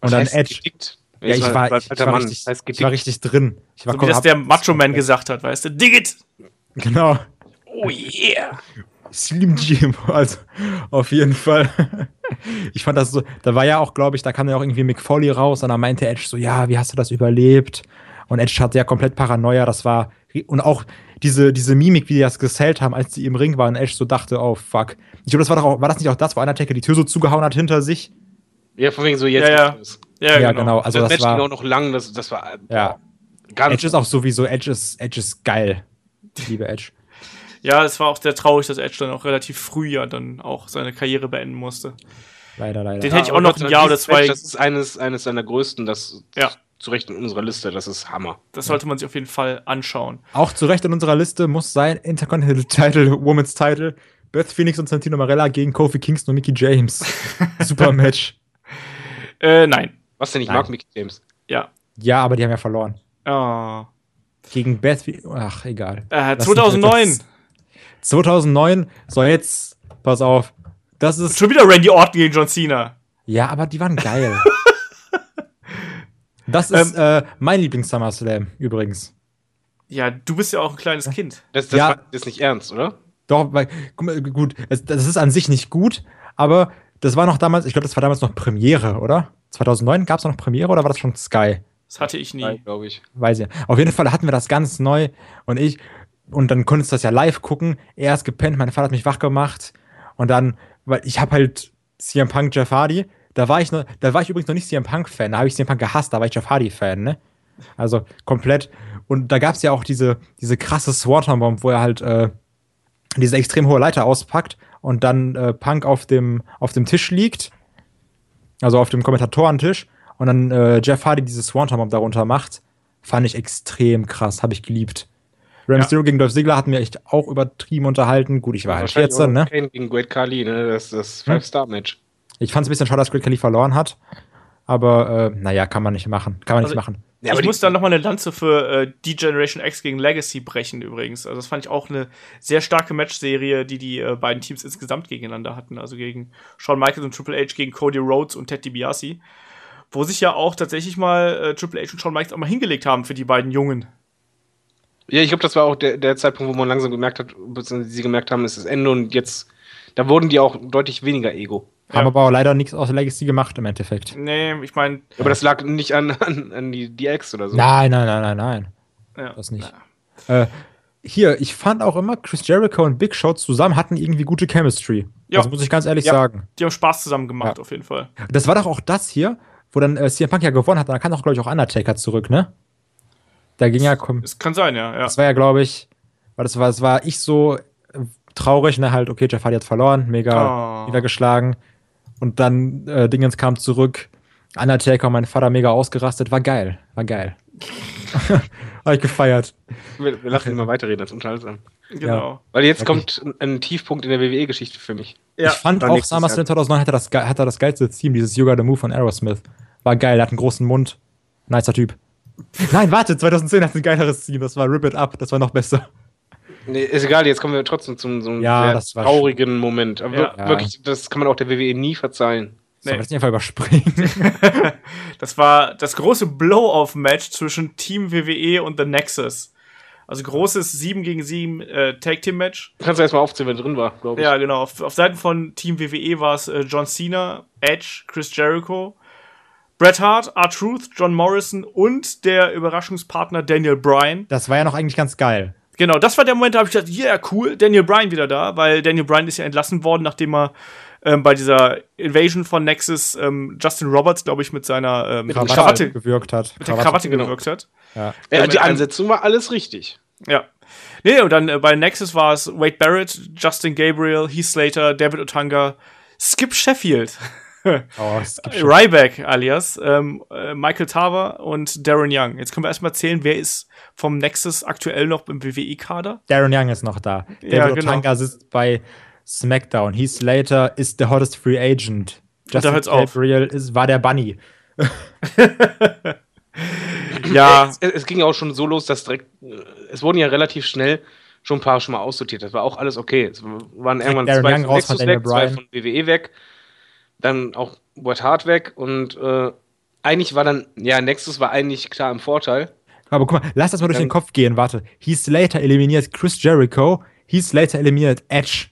Und dann Edge. gedickt? Ja, ich war, ich, alter war richtig, ich war richtig drin. Ich war So wie das der Macho Man gesagt hat, weißt du? Dig it! Genau. Oh yeah. Slim Jim, also auf jeden Fall. Ich fand das so, da war ja auch, glaube ich, da kam ja auch irgendwie Mick Foley raus und da meinte Edge so, ja, wie hast du das überlebt? Und Edge hatte ja komplett Paranoia, das war, und auch diese, diese Mimik, wie die das gesellt haben, als die im Ring waren, Edge so dachte, oh fuck. Ich glaube, das war doch auch, war das nicht auch das, wo Undertaker die Tür so zugehauen hat hinter sich? Ja, von wegen so jetzt. Ja, ja. Ja, Ja, genau. genau, also das, das Match ging auch war, noch lang. Das, das war Ja. ganz. Edge ist auch sowieso, Edge ist, Edge ist geil. Liebe Edge. Ja, es war auch sehr traurig, dass Edge dann auch relativ früh ja dann auch seine Karriere beenden musste. Leider, leider. Den Ja, hätte ich auch noch ein Jahr oder dieses Match, zwei. Das ist eines, eines seiner größten, das Ja. zu Recht in unserer Liste. Das ist Hammer. Das sollte man sich auf jeden Fall anschauen. Auch zu Recht in unserer Liste muss sein Intercontinental Title, Women's Title, Beth Phoenix und Santino Marella gegen Kofi Kingston und Mickey James. Super Match. Äh, nein. Was denn? Ich Nein. mag Mickey James. Ja. Ja, aber die haben ja verloren. Ah. Gegen Beth. Ach, egal. Äh, Lass 2009. uns das- 2009. So, jetzt, pass auf. Das ist. Schon wieder Randy Orton gegen John Cena. Ja, aber die waren geil. Das ist äh, mein Lieblings-SummerSlam übrigens. Ja, du bist ja auch ein kleines Kind. Das, das, Ja. ist nicht ernst, oder? Doch, weil, guck mal, gut, es, das ist an sich nicht gut, aber das war noch damals, ich glaube, das war damals noch Premiere, oder? 2009 gab es noch Premiere oder war das schon Sky? Das hatte ich nie. glaube ich. Weiß ich. Auf jeden Fall hatten wir das ganz neu und ich, und dann konntest du das ja live gucken. Er ist gepennt, mein Vater hat mich wach gemacht und dann, weil ich habe halt CM Punk Jeff Hardy, da war ich noch, da war ich übrigens noch nicht CM Punk Fan, da habe ich CM Punk gehasst, da war ich Jeff Hardy Fan, ne? Also komplett. Und da gab es ja auch diese, diese krasse Swanton Bomb, wo er halt äh, diese extrem hohe Leiter auspackt und dann äh, Punk auf dem, auf dem Tisch liegt, also auf dem Kommentatorentisch und dann äh, Jeff Hardy diese Swanton Bomb darunter macht, fand ich extrem krass, habe ich geliebt. Rey Ja. Mysterio gegen Dolph Ziggler hat mir echt auch übertrieben unterhalten. Gut, ich war halt Wahrscheinlich 14, auch ne? Kane gegen Great Khali, ne? Das das Five-Star-Match. Ich fand es ein bisschen schade, dass Great Khali verloren hat. Aber äh, naja, kann man nicht machen. Kann man Also- nicht machen. Ja, ich muss da nochmal eine Lanze für äh, die Generation X gegen Legacy brechen übrigens. Also das fand ich auch eine sehr starke Matchserie, die die äh, beiden Teams insgesamt gegeneinander hatten. Also gegen Shawn Michaels und Triple H, gegen Cody Rhodes und Ted DiBiase. Wo sich ja auch tatsächlich mal äh, Triple H und Shawn Michaels auch mal hingelegt haben für die beiden Jungen. Ja, ich glaube, das war auch der, der Zeitpunkt, wo man langsam gemerkt hat, beziehungsweise sie gemerkt haben, es ist das Ende und jetzt, da wurden die auch deutlich weniger Ego. Ja. Haben aber auch leider nichts aus Legacy gemacht im Endeffekt. Nee, ich meine, Aber das lag nicht an, an, an die DX oder so. Nein, nein, nein, nein, nein. ja. Das nicht. Äh, hier, ich fand auch immer, Chris Jericho und Big Show zusammen hatten irgendwie gute Chemistry. Ja. Das muss ich ganz ehrlich Ja. sagen. Die haben Spaß zusammen gemacht, Ja. auf jeden Fall. Das war doch auch das hier, wo dann äh, CM Punk ja gewonnen hat. Da kam doch, glaube ich, auch Undertaker zurück, ne? Da ging ja, komm, Es kann sein, ja. ja. das war ja, glaube ich, weil das war, das war ich so, äh, traurig, ne, halt, okay, Jeff Hardy hat verloren, mega Oh. niedergeschlagen. Und dann äh, Dingens kam zurück, Undertaker, mein Vater mega ausgerastet, war geil, war geil. Hab ich gefeiert. Wir, wir lassen ihn mal weiterreden, das ist unterhaltsam. Genau. Weil jetzt Wirklich. kommt ein, ein Tiefpunkt in der WWE-Geschichte für mich. Ja. ich fand auch SummerSlam Jahr. 2009 hatte das, hatte das geilste Theme, dieses You Got the Move von Aerosmith. War geil, er hat einen großen Mund. Nicer Typ. Nein, warte, 2010 hat ein geileres Theme, das war Rip It Up, das war noch besser. Nee, ist egal, jetzt kommen wir trotzdem zum so einem Ja, sehr das war traurigen Moment. Aber Ja. wir- wirklich, das kann man auch der WWE nie verzeihen. Sollen Nee. wir das einfach überspringen? Das war das große Blow-Off-Match zwischen Team WWE und The Nexus. Also großes 7 gegen 7 äh, Tag-Team-Match. Du kannst erstmal aufzählen, wer drin war, glaube ich. Ja, genau. Auf, auf Seiten von Team WWE war es äh, John Cena, Edge, Chris Jericho, Bret Hart, R-Truth, John Morrison und der Überraschungspartner Daniel Bryan. Das war ja noch eigentlich ganz geil. Genau, das war der Moment, da habe ich gedacht, yeah, cool, Daniel Bryan wieder da, weil Daniel Bryan ist ja entlassen worden, nachdem er ähm, bei dieser Invasion von Nexus ähm, Justin Roberts, glaube ich, mit seiner ähm, Mit Krawatte, Krawatte mit gewirkt hat. der Krawatte genau. gewirkt hat. Ja. Ja, die Ansetzung war alles richtig. Ja. Nee, und dann äh, bei Nexus war es Wade Barrett, Justin Gabriel, Heath Slater, David Otanga, Skip Sheffield, Oh, Ryback alias, ähm, äh, Michael Tarver und Darren Young. Jetzt können wir erstmal erzählen, wer ist vom Nexus aktuell noch im WWE-Kader? Darren Young ist noch da. Ja, David genau. Otanga sitzt bei SmackDown. Heath Slater ist der hottest Free Agent. da hört's auf. Gabriel ist, war der Bunny. Ja, Es, es ging auch schon so los, dass direkt, äh, es wurden ja relativ schnell schon ein paar schon mal aussortiert. Das war auch alles okay. Es waren irgendwann Darren zwei Young von Nexus weg, zwei von WWE weg, dann auch Bret Hart weg und äh, eigentlich war dann, ja, Nexus war eigentlich klar im Vorteil. Aber guck mal, lass das mal durch Dann- den Kopf gehen. Warte. Heath Slater eliminiert Chris Jericho. Heath Slater eliminiert Edge.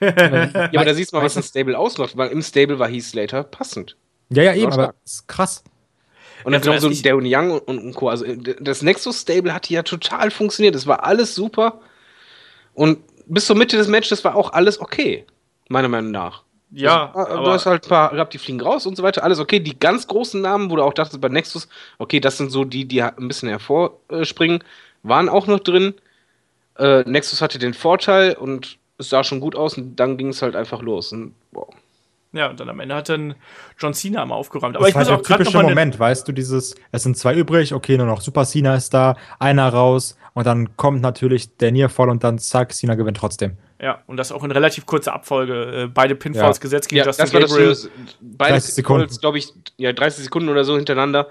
Ja, aber da siehst du mal, was ein Stable ausmacht, weil im Stable war Heath Slater passend. Ja, ja, eben, Ja, aber ist krass. Und Ja, dann kommt so Darren Young und, und Co. Also das Nexus-Stable hat ja total funktioniert. Es war alles super. Und bis zur Mitte des Matches war auch alles okay. Meiner Meinung nach. Ja, Also, aber du hast halt ein paar gehabt, die fliegen raus und so weiter. Alles okay. Die ganz großen Namen, wo du auch dachtest bei Nexus, okay, das sind so die, die ein bisschen hervorspringen, waren auch noch drin. Äh, Nexus hatte den Vorteil und es sah schon gut aus und dann ging es halt einfach los. Und. Ja, und dann am Ende hat dann John Cena mal aufgeräumt. Aber Das ich war muss der auch gerade noch typische Moment, weißt du, dieses, es sind zwei übrig, okay, nur noch Super Cena ist da, einer raus und dann kommt natürlich der Nearfall und dann zack, Cena gewinnt trotzdem. Ja, und das auch in relativ kurzer Abfolge. Äh, beide Pinfalls Ja. gesetzt gegen Ja, Justin das war das Gabriel. Schlimme. Beide 30 Sekunden. glaube ich, ja, 30 Sekunden oder so hintereinander.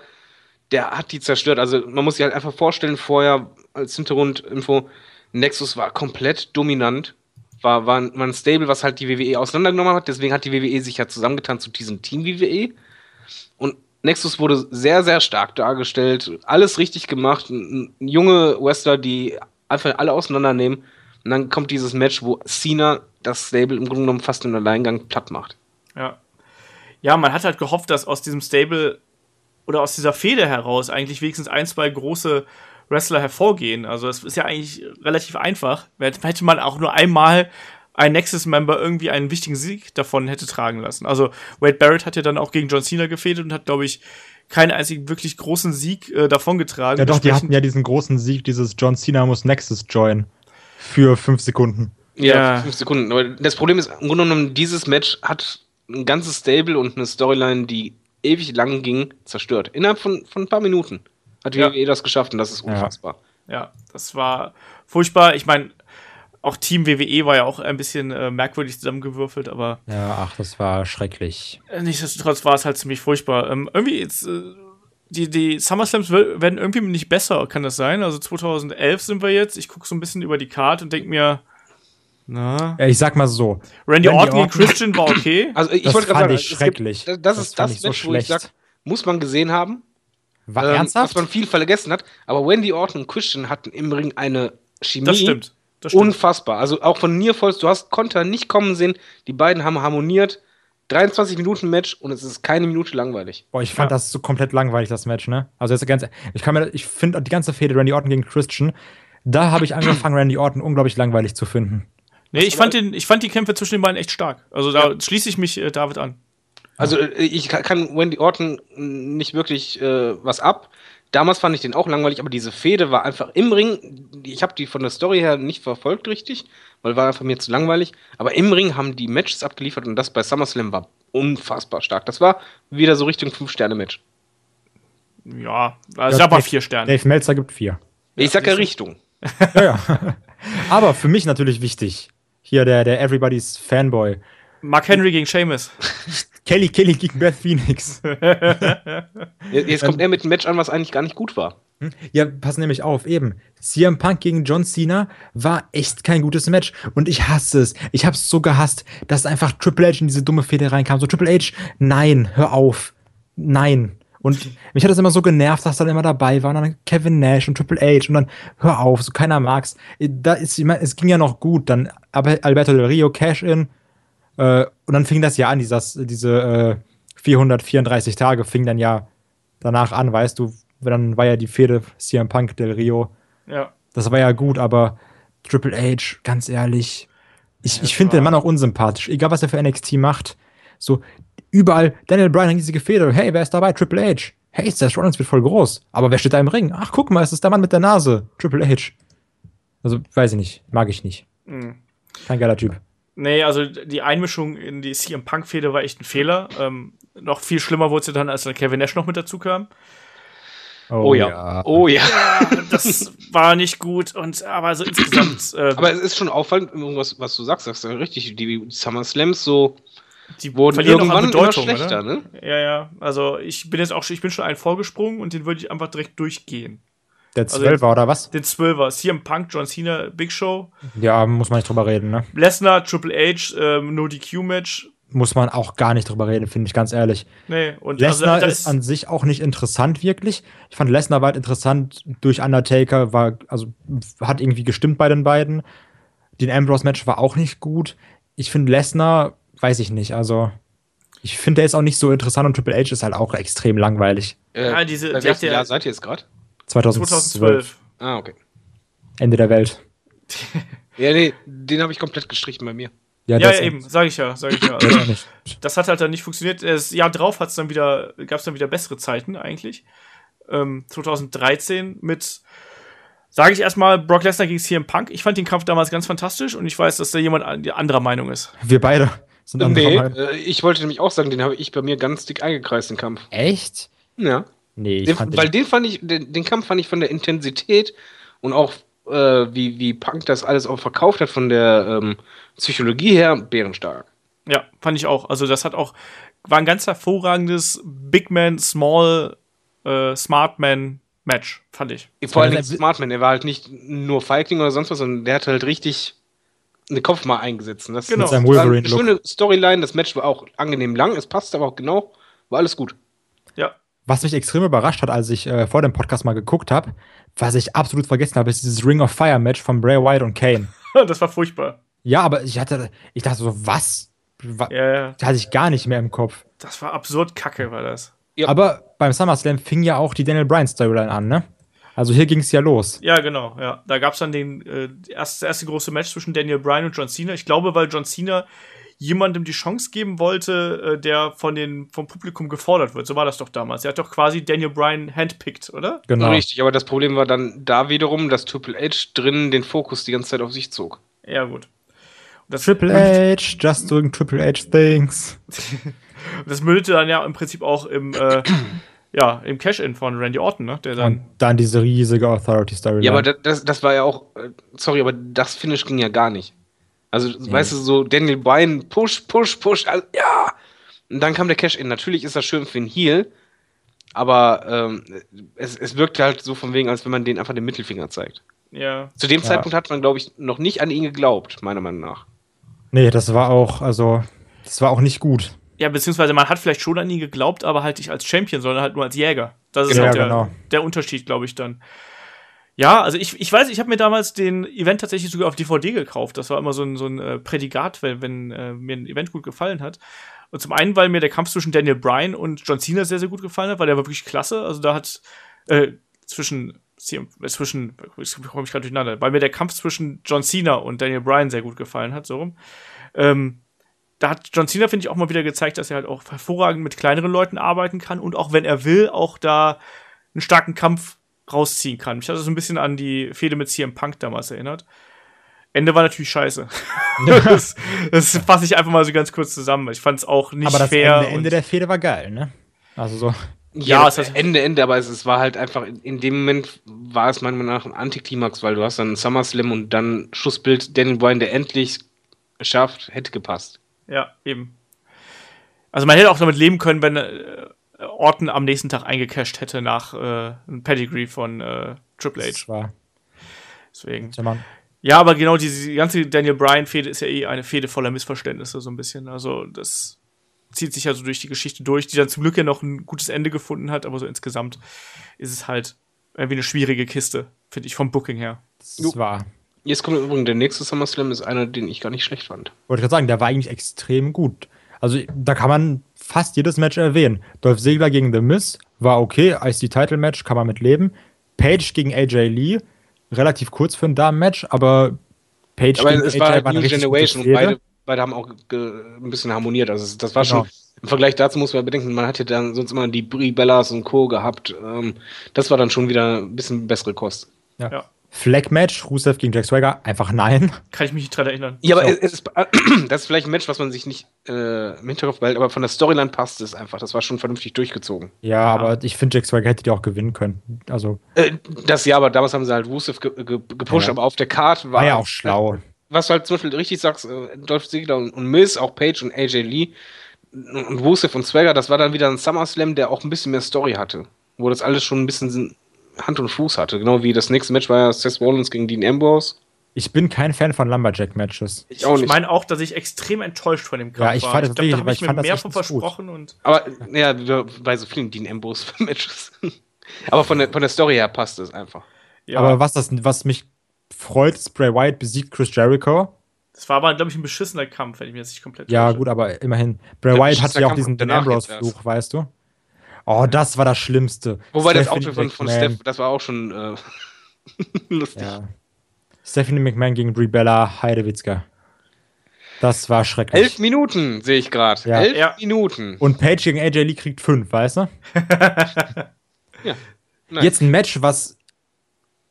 Der hat die zerstört. Also man muss sich halt einfach vorstellen, vorher als Hintergrundinfo, Nexus war komplett dominant. War, war, ein, war ein Stable, was halt die WWE auseinandergenommen hat. Deswegen hat die WWE sich ja zusammengetan zu diesem Team WWE. Und Nexus wurde sehr, sehr stark dargestellt. Alles richtig gemacht. N- n- junge Wrestler, die einfach alle auseinandernehmen. Und dann kommt dieses Match, wo Cena das Stable im Grunde genommen fast im Alleingang platt macht. Ja. Ja, man hat halt gehofft, dass aus diesem Stable oder aus dieser Fehde heraus eigentlich wenigstens ein, zwei große Wrestler hervorgehen. Also es ist ja eigentlich relativ einfach. Hätte man auch nur einmal ein Nexus-Member irgendwie einen wichtigen Sieg davon hätte tragen lassen. Also Wade Barrett hat ja dann auch gegen John Cena gefädelt und hat, glaube ich, keinen einzigen wirklich großen Sieg äh, davongetragen. Ja doch, die hatten ja diesen großen Sieg, dieses John Cena muss Nexus join. Für fünf Sekunden. Ja, Ja. fünf Sekunden. Aber das Problem ist, im Grunde genommen, dieses Match hat ein ganzes Stable und eine Storyline, die ewig lang ging, zerstört. Innerhalb von, von ein paar Minuten hat die Ja. WWE das geschafft und das ist unfassbar. Ja, das war furchtbar. Ich meine, auch Team WWE war ja auch ein bisschen äh, merkwürdig zusammengewürfelt, aber Ja, ach, das war schrecklich. Äh, Nichtsdestotrotz war es halt ziemlich furchtbar. Ähm, irgendwie jetzt, äh, die, die SummerSlams werden irgendwie nicht besser, kann das sein? Also 2011 sind wir jetzt. Ich gucke so ein bisschen über die Karte und denke mir, na, Ja, ich sag mal so. Randy, Randy Orton gegen Christian war okay. Also ich Das wollte fand gerade ich sagen, schrecklich. Gibt, das, Das ist fand das ich so Match, wo ich schlecht. sag, muss man gesehen haben. War ähm, ernsthaft? Was man viel vergessen hat. Aber Wendy Orton und Christian hatten im Ring eine Chemie. Das stimmt. Das stimmt. Unfassbar. Also auch von Nearfalls, du hast Konter nicht kommen sehen. Die beiden haben harmoniert. 23 Minuten Match und es ist keine Minute langweilig. Boah, ich fand Ja. das so komplett langweilig, das Match, ne? Also jetzt ganz, ich kann mir, ich finde die ganze Fehde Randy Orton gegen Christian, da habe ich angefangen, Randy Orton unglaublich langweilig zu finden. nee, ich fand, den, ich fand die Kämpfe zwischen den beiden echt stark. Also da schließe ich mich äh, David an. Also äh, ich ka- kann Wendy Orton nicht wirklich äh, was ab. Damals fand ich den auch langweilig, aber diese Fehde war einfach im Ring. Ich habe die von der Story her nicht verfolgt richtig, weil war einfach mir zu langweilig. Aber im Ring haben die Matches abgeliefert und das bei SummerSlam war unfassbar stark. Das war wieder so Richtung 5-Sterne-Match. Ja, also ja, ich mal vier Sterne. Dave Meltzer gibt vier. Ich sag ja Richtung. ja, ja. Aber für mich natürlich wichtig. Hier der, der Everybody's Fanboy. Mark Henry gegen Seamus. Kelly Kelly gegen Beth Phoenix. Jetzt kommt er mit einem Match an, was eigentlich gar nicht gut war. Hm? Ja, pass nämlich auf, eben. CM Punk gegen John Cena war echt kein gutes Match. Und ich hasse es. Ich hab's so gehasst, dass einfach Triple H in diese dumme Fehde reinkam. So, Triple H, nein, hör auf. Nein. Und mich hat das immer so genervt, dass dann immer dabei waren, dann Kevin Nash und Triple H und dann hör auf, so keiner mag's. Da ist, ich mein, es ging ja noch gut, dann Alberto Del Rio Cash-In äh, und dann fing das ja an, dieses, diese äh, 434 Tage fing dann ja danach an, weißt du, dann war ja die Fehde CM Punk Del Rio. Ja. Das war ja gut, aber Triple H, ganz ehrlich, ich, ich finde den Mann auch unsympathisch, egal was er für NXT macht. So, überall, Daniel Bryan hat diese Feder. Hey, wer ist dabei? Triple H. Hey, Seth Rollins wird voll groß. Aber wer steht da im Ring? Ach, guck mal, es ist der Mann mit der Nase. Triple H. Also, weiß ich nicht. Mag ich nicht. Mhm. Kein geiler Typ. Nee, also die Einmischung in die CM Punk-Fehde war echt ein Fehler. Ähm, noch viel schlimmer wurde sie dann, als dann Kevin Nash noch mit dazu kam. Oh, oh ja. ja. Oh ja. ja. Das war nicht gut und aber so insgesamt. Äh, aber es ist schon auffallend, was, was du sagst, sagst du richtig, die Summer Slams so die wurden verlieren irgendwann noch an Bedeutung, schlechter, oder? ne? Ja, ja. Also ich bin jetzt auch ich bin schon einen vorgesprungen und den würde ich einfach direkt durchgehen. Der also Zwölfer also oder was? Den Zwölfer. CM Punk, John Cena, Big Show. Ja, muss man nicht drüber reden, ne? Lesnar, Triple H, ähm, No DQ-Match. Muss man auch gar nicht drüber reden, finde ich ganz ehrlich. Nee, und Lesnar also, ist an sich auch nicht interessant, wirklich. Ich fand Lesnar war halt interessant durch Undertaker, war, also hat irgendwie gestimmt bei den beiden. Den Ambrose-Match war auch nicht gut. Ich finde Lesnar weiß ich nicht. Also, ich finde, der ist auch nicht so interessant und Triple H ist halt auch extrem langweilig. Äh, ja, diese, bei welchem Jahr seid ihr jetzt gerade? 2012. 2012. Ah, okay. Ende der Welt. ja, nee, den habe ich komplett gestrichen bei mir. Ja, ja, ja eben, sage ich ja, sage ich ja. Also, das hat halt dann nicht funktioniert. Das Jahr drauf hat's dann wieder, gab es dann wieder bessere Zeiten eigentlich. Ähm, 2013 mit Sage ich erstmal Brock Lesnar gegen CM Punk. Ich fand den Kampf damals ganz fantastisch und ich weiß, dass da jemand anderer Meinung ist. Wir beide. Sind nee, äh, ich wollte nämlich auch sagen, den habe ich bei mir ganz dick eingekreist, den Kampf. Echt? Ja. Nee, ich den, fand Weil den fand ich, den, den, Kampf fand ich von der Intensität und auch äh, wie, wie Punk das alles auch verkauft hat von der ähm, Psychologie her, bärenstark. Ja, fand ich auch. Also das hat auch, war ein ganz hervorragendes Big Man, Small, äh, Smart Man Match, fand ich. Vor allem Smart Man, er war halt nicht nur Feigling oder sonst was, sondern der hat halt richtig den Kopf mal eingesetzt. das genau. war eine schöne Storyline. Das Match war auch angenehm lang. Es passte aber auch genau. War alles gut. Was mich extrem überrascht hat, als ich äh, vor dem Podcast mal geguckt habe, was ich absolut vergessen habe, ist dieses Ring of Fire Match von Bray Wyatt und Kane. das war furchtbar. Ja, aber ich hatte, ich dachte so, was? Wa ja, ja. Da hatte ich gar nicht mehr im Kopf. Das war absurd kacke, war das. Ja. Aber beim SummerSlam fing ja auch die Daniel Bryan Storyline an, ne? Also hier ging es ja los. Ja, genau, ja. Da gab es dann den, äh, erste, das erste große Match zwischen Daniel Bryan und John Cena. Ich glaube, weil John Cena jemandem die Chance geben wollte, äh, der von den, vom Publikum gefordert wird. So war das doch damals. Er hat doch quasi Daniel Bryan handpicked, oder? Genau. Richtig, aber das Problem war dann da wiederum, dass Triple H drin den Fokus die ganze Zeit auf sich zog. Ja, gut. Triple H, just doing Triple H things. das mündete dann ja im Prinzip auch im äh, ja, im Cash-In von Randy Orton, ne? Der dann, und dann diese riesige Authority-Story. Ja, aber das, das war ja auch, äh, sorry, aber das Finish ging ja gar nicht. Also, ja. weißt du, so Daniel Bryan, push, push, push, also, ja. Und dann kam der Cash-In. Natürlich ist das schön für den Heal, aber ähm, es, es wirkt halt so von wegen, als wenn man den einfach den Mittelfinger zeigt. Ja. Zu dem ja. Zeitpunkt hat man, glaube ich, noch nicht an ihn geglaubt, meiner Meinung nach. Nee, das war auch, also, das war auch nicht gut. Ja, beziehungsweise man hat vielleicht schon an ihn geglaubt, aber halt nicht als Champion, sondern halt nur als Jäger. Das ist ja, halt der, genau. der Unterschied, glaube ich, dann. Ja, also ich, ich weiß, ich habe mir damals den Event tatsächlich sogar auf DVD gekauft. Das war immer so ein, so ein äh, Prädikat, wenn, wenn äh, mir ein Event gut gefallen hat. Und zum einen, weil mir der Kampf zwischen Daniel Bryan und John Cena sehr, sehr gut gefallen hat, weil der war wirklich klasse. Also da hat äh, zwischen äh, zwischen, ich komme ich gerade durcheinander, weil mir der Kampf zwischen John Cena und Daniel Bryan sehr gut gefallen hat, so rum. Ähm, da hat John Cena, finde ich, auch mal wieder gezeigt, dass er halt auch hervorragend mit kleineren Leuten arbeiten kann und auch wenn er will, auch da einen starken Kampf rausziehen kann. Mich hat das so ein bisschen an die Fehde mit CM Punk damals erinnert. Ende war natürlich scheiße. das, das fasse ich einfach mal so ganz kurz zusammen. Ich fand es auch nicht Aber das fair. Ende, Ende der Fehde war geil, ne? Also so. Ja, Ja, es hat- Ende, Ende, aber es, es war halt einfach, in, in dem Moment war es meiner Meinung nach ein Antiklimax, weil du hast dann SummerSlam und dann Schussbild Daniel Bryan, der endlich schafft, hätte gepasst. Ja, eben. Also man hätte auch damit leben können, wenn äh, Orton am nächsten Tag eingecasht hätte nach äh, einem Pedigree von äh, Triple H. Das war. Deswegen. Ja, Mann. Ja, aber genau diese ganze Daniel Bryan-Fehde ist ja eh eine Fehde voller Missverständnisse, so ein bisschen. Also das zieht sich ja so durch die Geschichte durch, die dann zum Glück ja noch ein gutes Ende gefunden hat, aber so insgesamt ist es halt irgendwie eine schwierige Kiste, finde ich, vom Booking her. Das war. Jetzt kommt übrigens der nächste SummerSlam, ist einer, den ich gar nicht schlecht fand. Wollte ich gerade sagen, der war eigentlich extrem gut. Also da kann man fast jedes Match erwähnen. Dolph Ziggler gegen The Miz war okay, IC-Title-Match kann man mit leben. Page gegen AJ Lee, relativ kurz für ein Damen-Match, aber Page Aber gegen es war halt eine New Generation und beide, beide haben auch ein bisschen harmoniert. Also das war Genau. schon, im Vergleich dazu muss man bedenken, man hat ja dann sonst immer die Brie Bellas und Co. gehabt. Ähm, das war dann schon wieder ein bisschen bessere Kost. Ja. Ja. Flag-Match, Rusev gegen Jack Swagger, einfach nein. Kann ich mich nicht dran erinnern. Ja, aber So. ist, das ist vielleicht ein Match, was man sich nicht äh, im Hinterkopf behält, aber von der Storyline passt es einfach. Das war schon vernünftig durchgezogen. Ja, aber ich finde, Jack Swagger hätte die auch gewinnen können. Also Äh, das ja, aber damals haben sie halt Rusev ge ge gepusht, Ja. aber auf der Card war, war ja auch schlau. Was du halt zum Beispiel richtig sagst, äh, Dolph Ziggler und, und Miz, auch Page und AJ Lee und, und Rusev und Swagger, das war dann wieder ein SummerSlam, der auch ein bisschen mehr Story hatte. Wo das alles schon ein bisschen Hand und Fuß hatte. Genau wie das nächste Match war ja Seth Rollins gegen Dean Ambrose. Ich bin kein Fan von Lumberjack-Matches. Ich auch Ich meine auch, dass ich extrem enttäuscht von dem Kampf Ja, ich war. fand das ich glaub, da habe ich ich mir das mehr von gut. versprochen und aber, ja, bei so vielen Dean Ambrose-Matches. aber von der, von der Story her passt es einfach. ja, Aber was, das, was mich freut, ist Bray Wyatt besiegt Chris Jericho. das war aber, glaube ich, ein beschissener Kampf, wenn ich mir jetzt nicht komplett Ja, täusche. gut, aber immerhin. Bray Wyatt hatte ja auch diesen danach Ambrose-Fluch, weißt du? Oh, das war das Schlimmste. Wobei das Stephanie Outfit von, von. Steph, das war auch schon äh, lustig. Ja. Stephanie McMahon gegen Brie Bella Heidewitzka. Das war schrecklich. Elf Minuten sehe ich gerade. Ja. Elf Ja. Minuten. Und Page gegen AJ Lee kriegt fünf, weißt du? Ja. Nein. Jetzt ein Match, was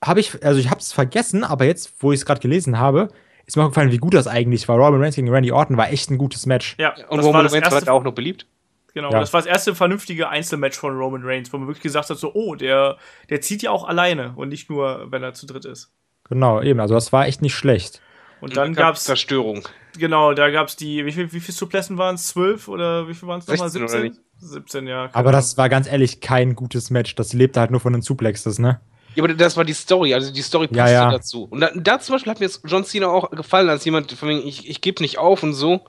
habe ich, also ich habe es vergessen, aber jetzt, wo ich es gerade gelesen habe, ist mir aufgefallen, wie gut das eigentlich war. Roman Reigns gegen Randy Orton war echt ein gutes Match. Ja, Und das war Roman das Reigns war da auch noch beliebt. Genau, Ja. das war das erste vernünftige Einzelmatch von Roman Reigns, wo man wirklich gesagt hat, so, oh, der, der zieht ja auch alleine und nicht nur, wenn er zu dritt ist. Genau, eben. Also das war echt nicht schlecht. Und dann gab's, Zerstörung. genau, da gab's die, wie viel, wie viel Suplessen waren es? Zwölf oder wie viel waren es nochmal? 16 oder 17? nicht? 17, ja. Aber Ahnung. das war ganz ehrlich kein gutes Match. Das lebte halt nur von den Suplexes, ne? Ja, aber das war die Story, also die Story passte Ja, ja. dazu. Und da, da zum Beispiel hat mir jetzt John Cena auch gefallen, als jemand, von wegen, ich, ich gebe nicht auf und so.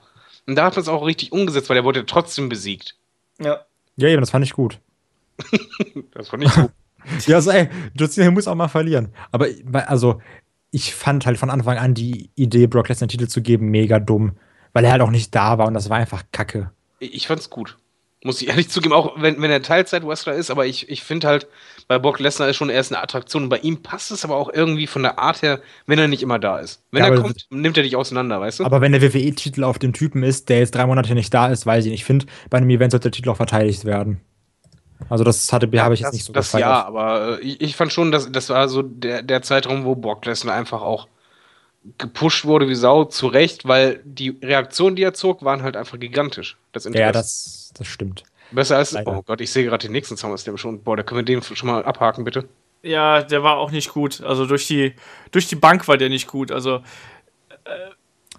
Und da hat man es auch richtig umgesetzt, weil der wurde trotzdem besiegt. Ja. Ja, eben, das fand ich gut. Das war nicht gut. Ja, also, ey, John Cena muss auch mal verlieren. Aber, also, ich fand halt von Anfang an die Idee, Brock Lesnar den Titel zu geben, mega dumm. Weil er halt auch nicht da war und das war einfach kacke. ich ich fand's gut. Muss ich ehrlich zugeben, auch wenn, wenn er Teilzeit-Wrestler ist, aber ich, ich finde halt, bei Brock Lesnar ist schon erst eine Attraktion. Und bei ihm passt es aber auch irgendwie von der Art her, wenn er nicht immer da ist. Wenn Ja, er kommt, nimmt er dich auseinander, weißt du? Aber wenn der WWE-Titel auf dem Typen ist, der jetzt drei Monate nicht da ist, weiß ich nicht. Ich finde, bei einem Event sollte der Titel auch verteidigt werden. Also, das hatte, habe ich jetzt das, nicht so das gefeiert. ja, aber äh, ich, ich fand schon, dass das war so der, der Zeitraum, wo Brock Lesnar einfach auch gepusht wurde wie Sau, zu Recht, weil die Reaktionen, die er zog, waren halt einfach gigantisch. Das Ja, Interesse. das, das stimmt. Besser als, Leider. oh Gott, ich sehe gerade den nächsten SummerSlam schon. Boah, da können wir den schon mal abhaken, bitte. Ja, der war auch nicht gut. Also durch die, durch die Bank war der nicht gut. Also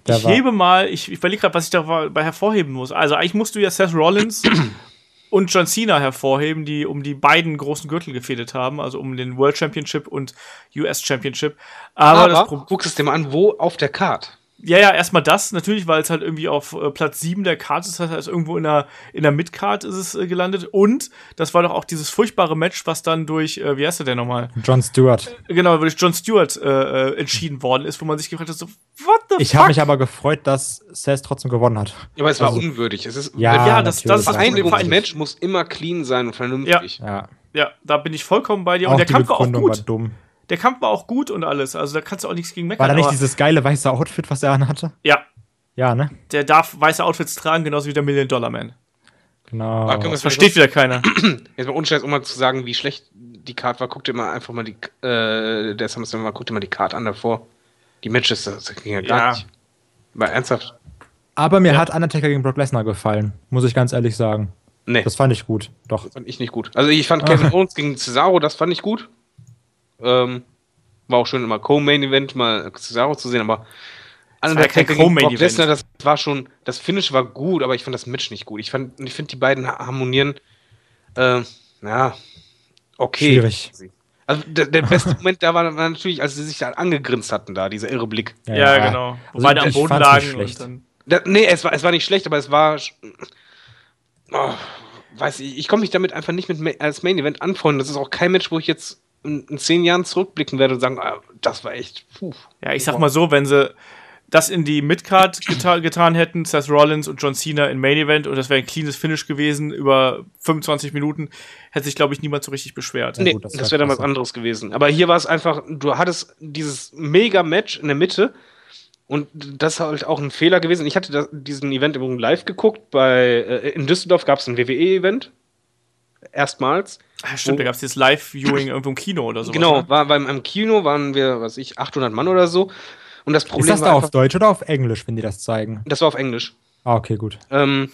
Der ich hebe mal, ich, ich überlege gerade, was ich dabei hervorheben muss. Also eigentlich musst du ja Seth Rollins und John Cena hervorheben, die um die beiden großen Gürtel gefädet haben, also um den World Championship und US Championship. Aber, das Aber Pro guckst es dir mal an, wo auf der Card. ja, ja, erstmal das, natürlich, weil es halt irgendwie auf äh, Platz 7 der Karte ist, das heißt irgendwo in der, in der Midcard ist es äh, gelandet. Und das war doch auch dieses furchtbare Match, was dann durch, äh, wie heißt der denn nochmal? John Stewart. Genau, durch John Stewart äh, äh, entschieden worden ist, wo man sich gefragt hat, so, the Ich habe mich aber gefreut, dass Seth trotzdem gewonnen hat. Ja, aber es war Also- unwürdig. Es ist, Ja, Ja, das- das ist ein- Verein- ein Match muss immer clean sein und vernünftig. Ja, Ja, da bin ich vollkommen bei dir. auch Und der Kampf war auch Begründung war gut. dumm. Der Kampf war auch gut und alles. Also da kannst du auch nichts gegen meckern. War da nicht dieses geile weiße Outfit, was er anhatte? ja, Ja, ne? der darf weiße Outfits tragen, genauso wie der Million Dollar Man. Genau. Ah, Das versteht wieder keiner. Jetzt mal unscheiß, um mal zu sagen, wie schlecht die Card war, guck dir mal einfach mal die, äh, der SummerSlam mal, guck dir mal die Card an davor. Die Matches, das, das ging ja gar Ja. nicht. War ernsthaft? Aber mir Ja. hat Undertaker gegen Brock Lesnar gefallen, muss ich ganz ehrlich sagen. Nee, Das fand ich gut. Doch. fand ich nicht gut. Also ich fand Kevin Owens gegen Cesaro, das fand ich gut. Ähm, war auch schön, immer Co-Main-Event, mal Cesaro zu sehen, aber Undertaker gegen Brock. Lesnar, das war schon, das Finish war gut, aber ich fand das Match nicht gut. Ich fand, ich finde die beiden harmonieren, äh, ja, okay. Schwierig. Also der, der beste Moment da war, natürlich, als sie sich da angegrinst hatten, da, dieser irre Blick. Ja, genau. Wo Also beide am Boden lagen schlecht. und dann. Da, nee, es war, es war nicht schlecht, aber es war. Oh, weiß ich, ich komme mich damit einfach nicht mit als Main Event anfreunden. Das ist auch kein Match, wo ich jetzt in, in zehn Jahren zurückblicken werde und sagen, ah, das war echt. Puh. Ja, ich sag mal so, wenn sie das in die Midcard geta getan hätten, Seth Rollins und John Cena in Main Event und das wäre ein cleanes Finish gewesen über 25 Minuten, hätte sich, glaube ich, niemand so richtig beschwert. Nee, das das, wär wäre dann was anderes gewesen. Aber hier war es einfach, du hattest dieses Mega-Match in der Mitte und das ist halt auch ein Fehler gewesen. Ich hatte das, diesen Event übrigens live geguckt. Bei, äh, in Düsseldorf gab es ein WWE-Event. Erstmals. Ah, stimmt, da gab es dieses Live-Viewing irgendwo im Kino oder so. genau, Ne? war beim im Kino waren wir, was weiß ich, 800 Mann oder so. Und das Problem Ist das war da auf Deutsch oder auf Englisch, wenn die das zeigen? das war auf Englisch. Ah, okay, gut. Ähm,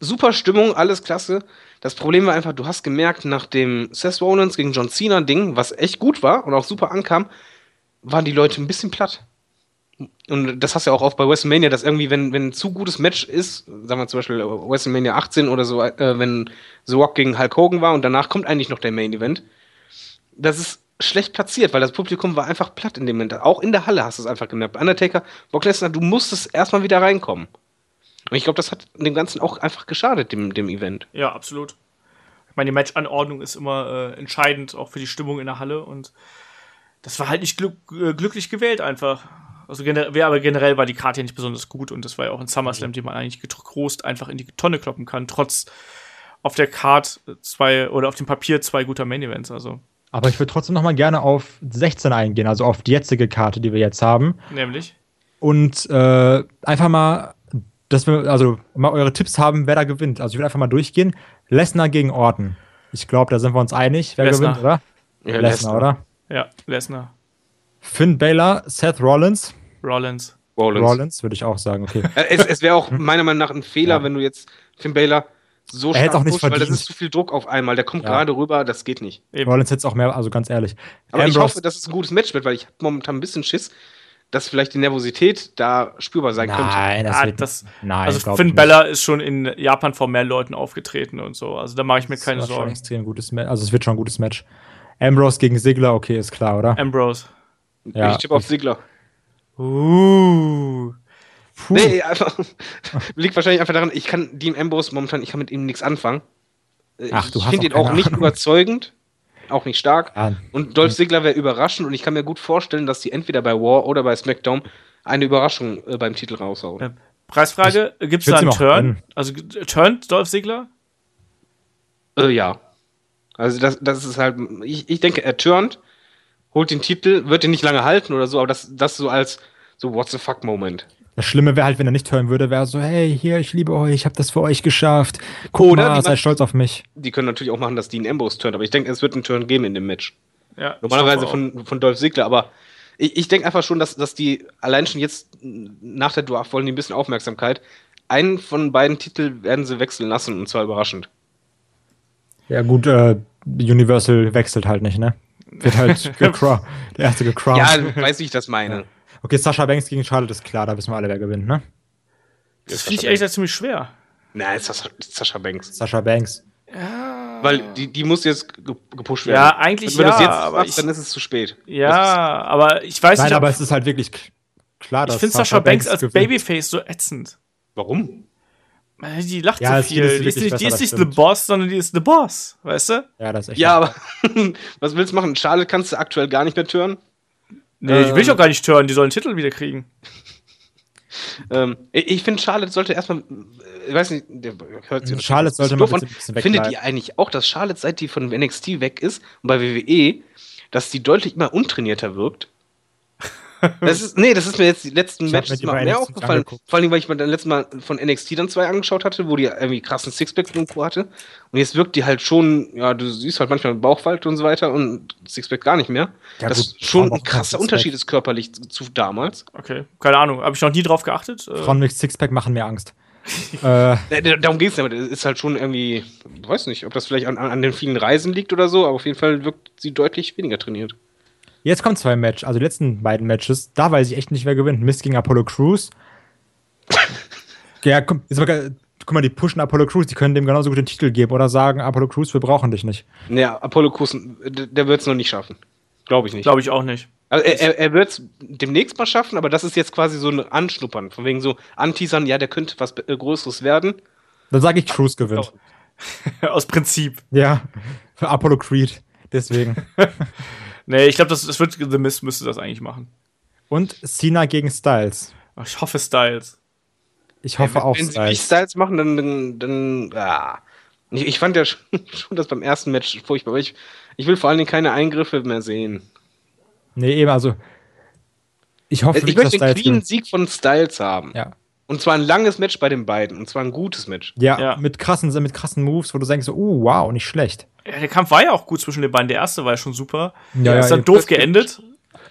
super Stimmung, alles klasse. Das Problem war einfach, du hast gemerkt, nach dem Seth Rollins gegen John Cena Ding, was echt gut war und auch super ankam, waren die Leute ein bisschen platt. Und das hast du ja auch oft bei WrestleMania, dass irgendwie, wenn, wenn ein zu gutes Match ist, sagen wir zum Beispiel WrestleMania 18 oder so, äh, wenn The Rock gegen Hulk Hogan war und danach kommt eigentlich noch der Main Event, das ist schlecht platziert, weil das Publikum war einfach platt in dem Moment. Auch in der Halle hast du es einfach gemerkt. Undertaker, Brock Lesnar, du musstest erstmal wieder reinkommen. Und ich glaube, das hat dem Ganzen auch einfach geschadet, dem, dem Event. Ja, absolut. Ich meine, die Matchanordnung ist immer äh, entscheidend, auch für die Stimmung in der Halle und das war halt nicht glück, äh, glücklich gewählt einfach. Also generell, aber generell war die Karte ja nicht besonders gut und das war ja auch ein SummerSlam, den man eigentlich getrost einfach in die Tonne kloppen kann, trotz auf der Card zwei oder auf dem Papier zwei guter Main Events. Also Aber ich würde trotzdem noch mal gerne auf 16 eingehen, also auf die jetzige Karte, die wir jetzt haben. nämlich. Und äh, einfach mal, dass wir, also mal eure Tipps haben, wer da gewinnt. Also ich will einfach mal durchgehen. Lesnar gegen Orton. Ich glaube, da sind wir uns einig, wer Lesnar. gewinnt, oder? Ja, Lesnar, oder? Ja, Lesnar, Finn Balor, Seth Rollins. Rollins. Rollins. Rollins, würde ich auch sagen, okay. Es, es wäre auch meiner Meinung nach ein Fehler, Ja. wenn du jetzt Finn Balor so Er hätt's auch nicht pusht, weil das verdient. ist zu viel Druck auf einmal. Der kommt Ja. gerade rüber, das geht nicht. Eben. Rollins jetzt auch mehr, also ganz ehrlich. Aber ich Ambrose- hoffe, dass es ein gutes Match wird, weil ich habe momentan ein bisschen Schiss, dass vielleicht die Nervosität da spürbar sein könnte. Nein, das Ah, wird das, Nein, also Finn nicht. Bella ist schon in Japan vor mehr Leuten aufgetreten und so. Also da mache ich mir keine Das schon Sorgen. extrem gutes Match. Also es wird schon ein gutes Match. Ambrose gegen Sigler, okay, ist klar, oder? Ambrose. Ja. Ich tippe auf Sigler. Uh. Puh. Nee, einfach. liegt wahrscheinlich einfach daran, ich kann Dean Ambrose momentan, ich kann mit ihm nichts anfangen. Äh, Ach, du ich finde ihn auch nicht Ahnung. überzeugend, auch nicht stark. Ja, Und Dolph Ziggler wäre überraschend und ich kann mir gut vorstellen, dass die entweder bei War oder bei SmackDown eine Überraschung äh, beim Titel raushauen. Ja. Preisfrage, gibt es da einen Turn? gönnen. Also turnt Dolph Ziggler? Äh, ja. Also das, das ist halt, ich, ich denke, er turnt, holt den Titel, wird ihn nicht lange halten oder so, aber das, das so als so What the fuck Moment. Das Schlimme wäre halt, wenn er nicht hören würde, wäre so, hey, hier, ich liebe euch, ich habe das für euch geschafft. Guck Oder mal, man- stolz auf mich. Die können natürlich auch machen, dass Dean Ambrose turnt, aber ich denke, es wird einen Turn geben in dem Match. Ja, Normalerweise von, von Dolph Ziggler, aber ich, ich denke einfach schon, dass, dass die allein schon jetzt nach der Draft wollen die ein bisschen Aufmerksamkeit. Einen von beiden Titeln werden sie wechseln lassen und zwar überraschend. Ja, gut, äh, Universal wechselt halt nicht, ne? Wird halt gecrowned. Der erste gecrowned. Ja, weiß wie ich das meine. Okay, Sascha Banks gegen Charlotte ist klar, da wissen wir alle, wer gewinnt, ne? Das finde ich ehrlich gesagt ziemlich schwer. Nein, ist das Sascha Banks. Sascha Banks. Weil die, die muss jetzt ge- gepusht werden. Ja, eigentlich Wenn du das ja, jetzt machst, ich- dann ist es zu spät. Ja, aber ich weiß Nein, nicht, ob, aber es ist halt wirklich klar, ich dass finde Sascha Banks als gewinnt. Babyface so ätzend. Warum? Äh, Die lacht Ja, so es viel. ist Die ist nicht, die besser, ist das nicht the. Boss, sondern die ist the Boss, weißt du? Ja, das ist echt. Ja, aber was willst du machen? Charlotte kannst du aktuell gar nicht mehr turnen. Nee, ich will Ähm. ich auch gar nicht hören, die sollen den Titel wieder kriegen. Ähm, ich ich finde, Charlotte sollte erstmal, äh, ich weiß nicht, der hört sich Charlotte sollte mal ein bisschen Findet wegbleiben. ihr eigentlich auch, dass Charlotte, seit die von NXT weg ist und bei WWE, dass die deutlich immer untrainierter wirkt? Das ist, nee, das ist mir jetzt die letzten Ich Matches mal mehr NXT aufgefallen. angeguckt. Vor allem, weil ich mir dann letztes Mal von NXT dann zwei angeschaut hatte, wo die irgendwie krassen Sixpack und Co. hatte. Und jetzt wirkt die halt schon, ja, du siehst halt manchmal Bauchfalte und so weiter und Sixpack gar nicht mehr. Ja, das gut, ist schon ein krasser. Unterschied ist körperlich zu, zu damals. Okay, keine Ahnung. Habe ich noch nie drauf geachtet. Äh, Frauen mit Sixpack machen mir Angst. äh, Darum geht's nicht, aber das ist halt schon irgendwie, ich weiß nicht, ob das vielleicht an an den vielen Reisen liegt oder so, aber auf jeden Fall wirkt sie deutlich weniger trainiert. Jetzt kommen zwei Matches, also die letzten beiden Matches. Da weiß ich echt nicht, wer gewinnt. Mist gegen Apollo Crews. ja, komm, jetzt mal, ge- guck mal, die pushen Apollo Crews, die können dem genauso gut den Titel geben oder sagen, Apollo Crews, wir brauchen dich nicht. Naja, Apollo Crews, der der wird's noch nicht schaffen. Glaube ich nicht. Glaube ich auch nicht. Also er, er, er wird es demnächst mal schaffen, aber das ist jetzt quasi so ein Anschnuppern. Von wegen so Anteasern, ja, der könnte was äh, Größeres werden. Dann sage ich, Crews gewinnt. Aus Prinzip. Ja, für Apollo Creed. Deswegen. Nee, ich glaube, das, das wird The Mist müsste das eigentlich machen. Und Cena gegen Styles. Ach, Ich hoffe Styles. Ich hoffe auch Wenn sie nicht Styles. Styles machen, dann, dann, dann ah. ich, ich fand ja schon, schon das beim ersten Match furchtbar. Aber ich, ich will vor allen Dingen keine Eingriffe mehr sehen. Nee, eben, also. Ich hoffe Ich nicht, möchte Styles cleanen gewinnt. Sieg von Styles haben. Ja. Und zwar ein langes Match bei den beiden. Und zwar ein gutes Match. Ja, Ja. Mit, krassen, mit krassen Moves, wo du denkst, so, uh, wow, nicht schlecht. Ja, der Kampf war ja auch gut zwischen den beiden. Der erste war ja schon super. Ja, der ja, ist dann doof geendet.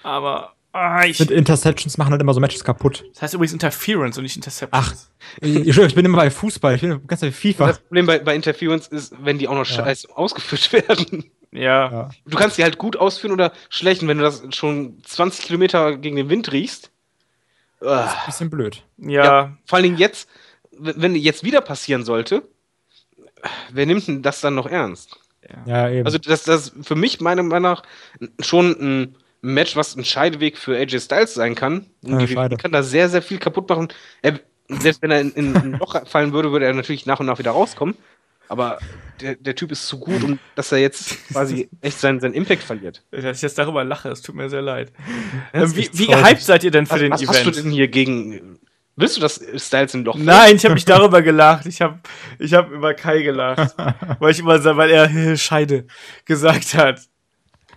Aber ah, ich, Mit Interceptions machen halt immer so Matches kaputt. das heißt übrigens Interference und nicht Interception. Ach, ich, ich bin immer bei Fußball, ich bin ganz bei FIFA. Das Problem bei, bei Interference ist, wenn die auch noch scheiße ausgeführt werden. Ja. Ja. Du kannst die halt gut ausführen oder schlecht. Und wenn du das schon 20 Kilometer gegen den Wind riechst. Ah. Bisschen blöd. ja, Ja, vor allen Dingen jetzt, wenn jetzt wieder passieren sollte, wer nimmt denn das dann noch ernst? Ja, eben. Also, das das für mich meiner Meinung nach schon ein Match, was ein Scheideweg für AJ Styles sein kann. Und Ja, die schade. kann da sehr, sehr viel kaputt machen. Er, selbst wenn er in, in ein Loch fallen würde, würde er natürlich nach und nach wieder rauskommen. Aber der, der Typ ist zu gut, um dass er jetzt quasi echt seinen, seinen Impact verliert. dass ich jetzt darüber lache, es tut mir sehr leid. Das Ähm, wie, wie gehypt seid ihr denn für Was, den was Event? hast du denn hier gegen. Willst du, dass Styles im Loch? Nein, ich habe mich darüber gelacht. Ich habe ich hab über Kai gelacht, weil ich immer weil er Scheide gesagt hat.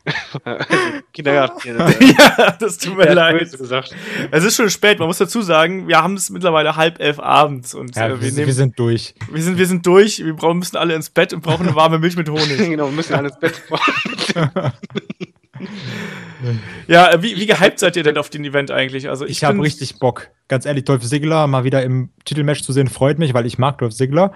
Kindergarten. ja, das tut mir Ja, leid. gesagt. Es ist schon spät. Man muss dazu sagen, wir haben es mittlerweile halb elf abends und ja, äh, wir, wir, sind- nehmen, wir sind durch. wir sind wir sind durch. Wir brauchen müssen alle ins Bett und brauchen eine warme Milch mit Honig. genau, wir müssen alles Bett fahren. Ja, wie, wie gehypt seid ihr denn auf den Event eigentlich? Also ich, Ich habe richtig Bock. Ganz ehrlich, Dolph Ziggler mal wieder im Titelmatch zu sehen, freut mich, weil ich mag Dolph Ziggler.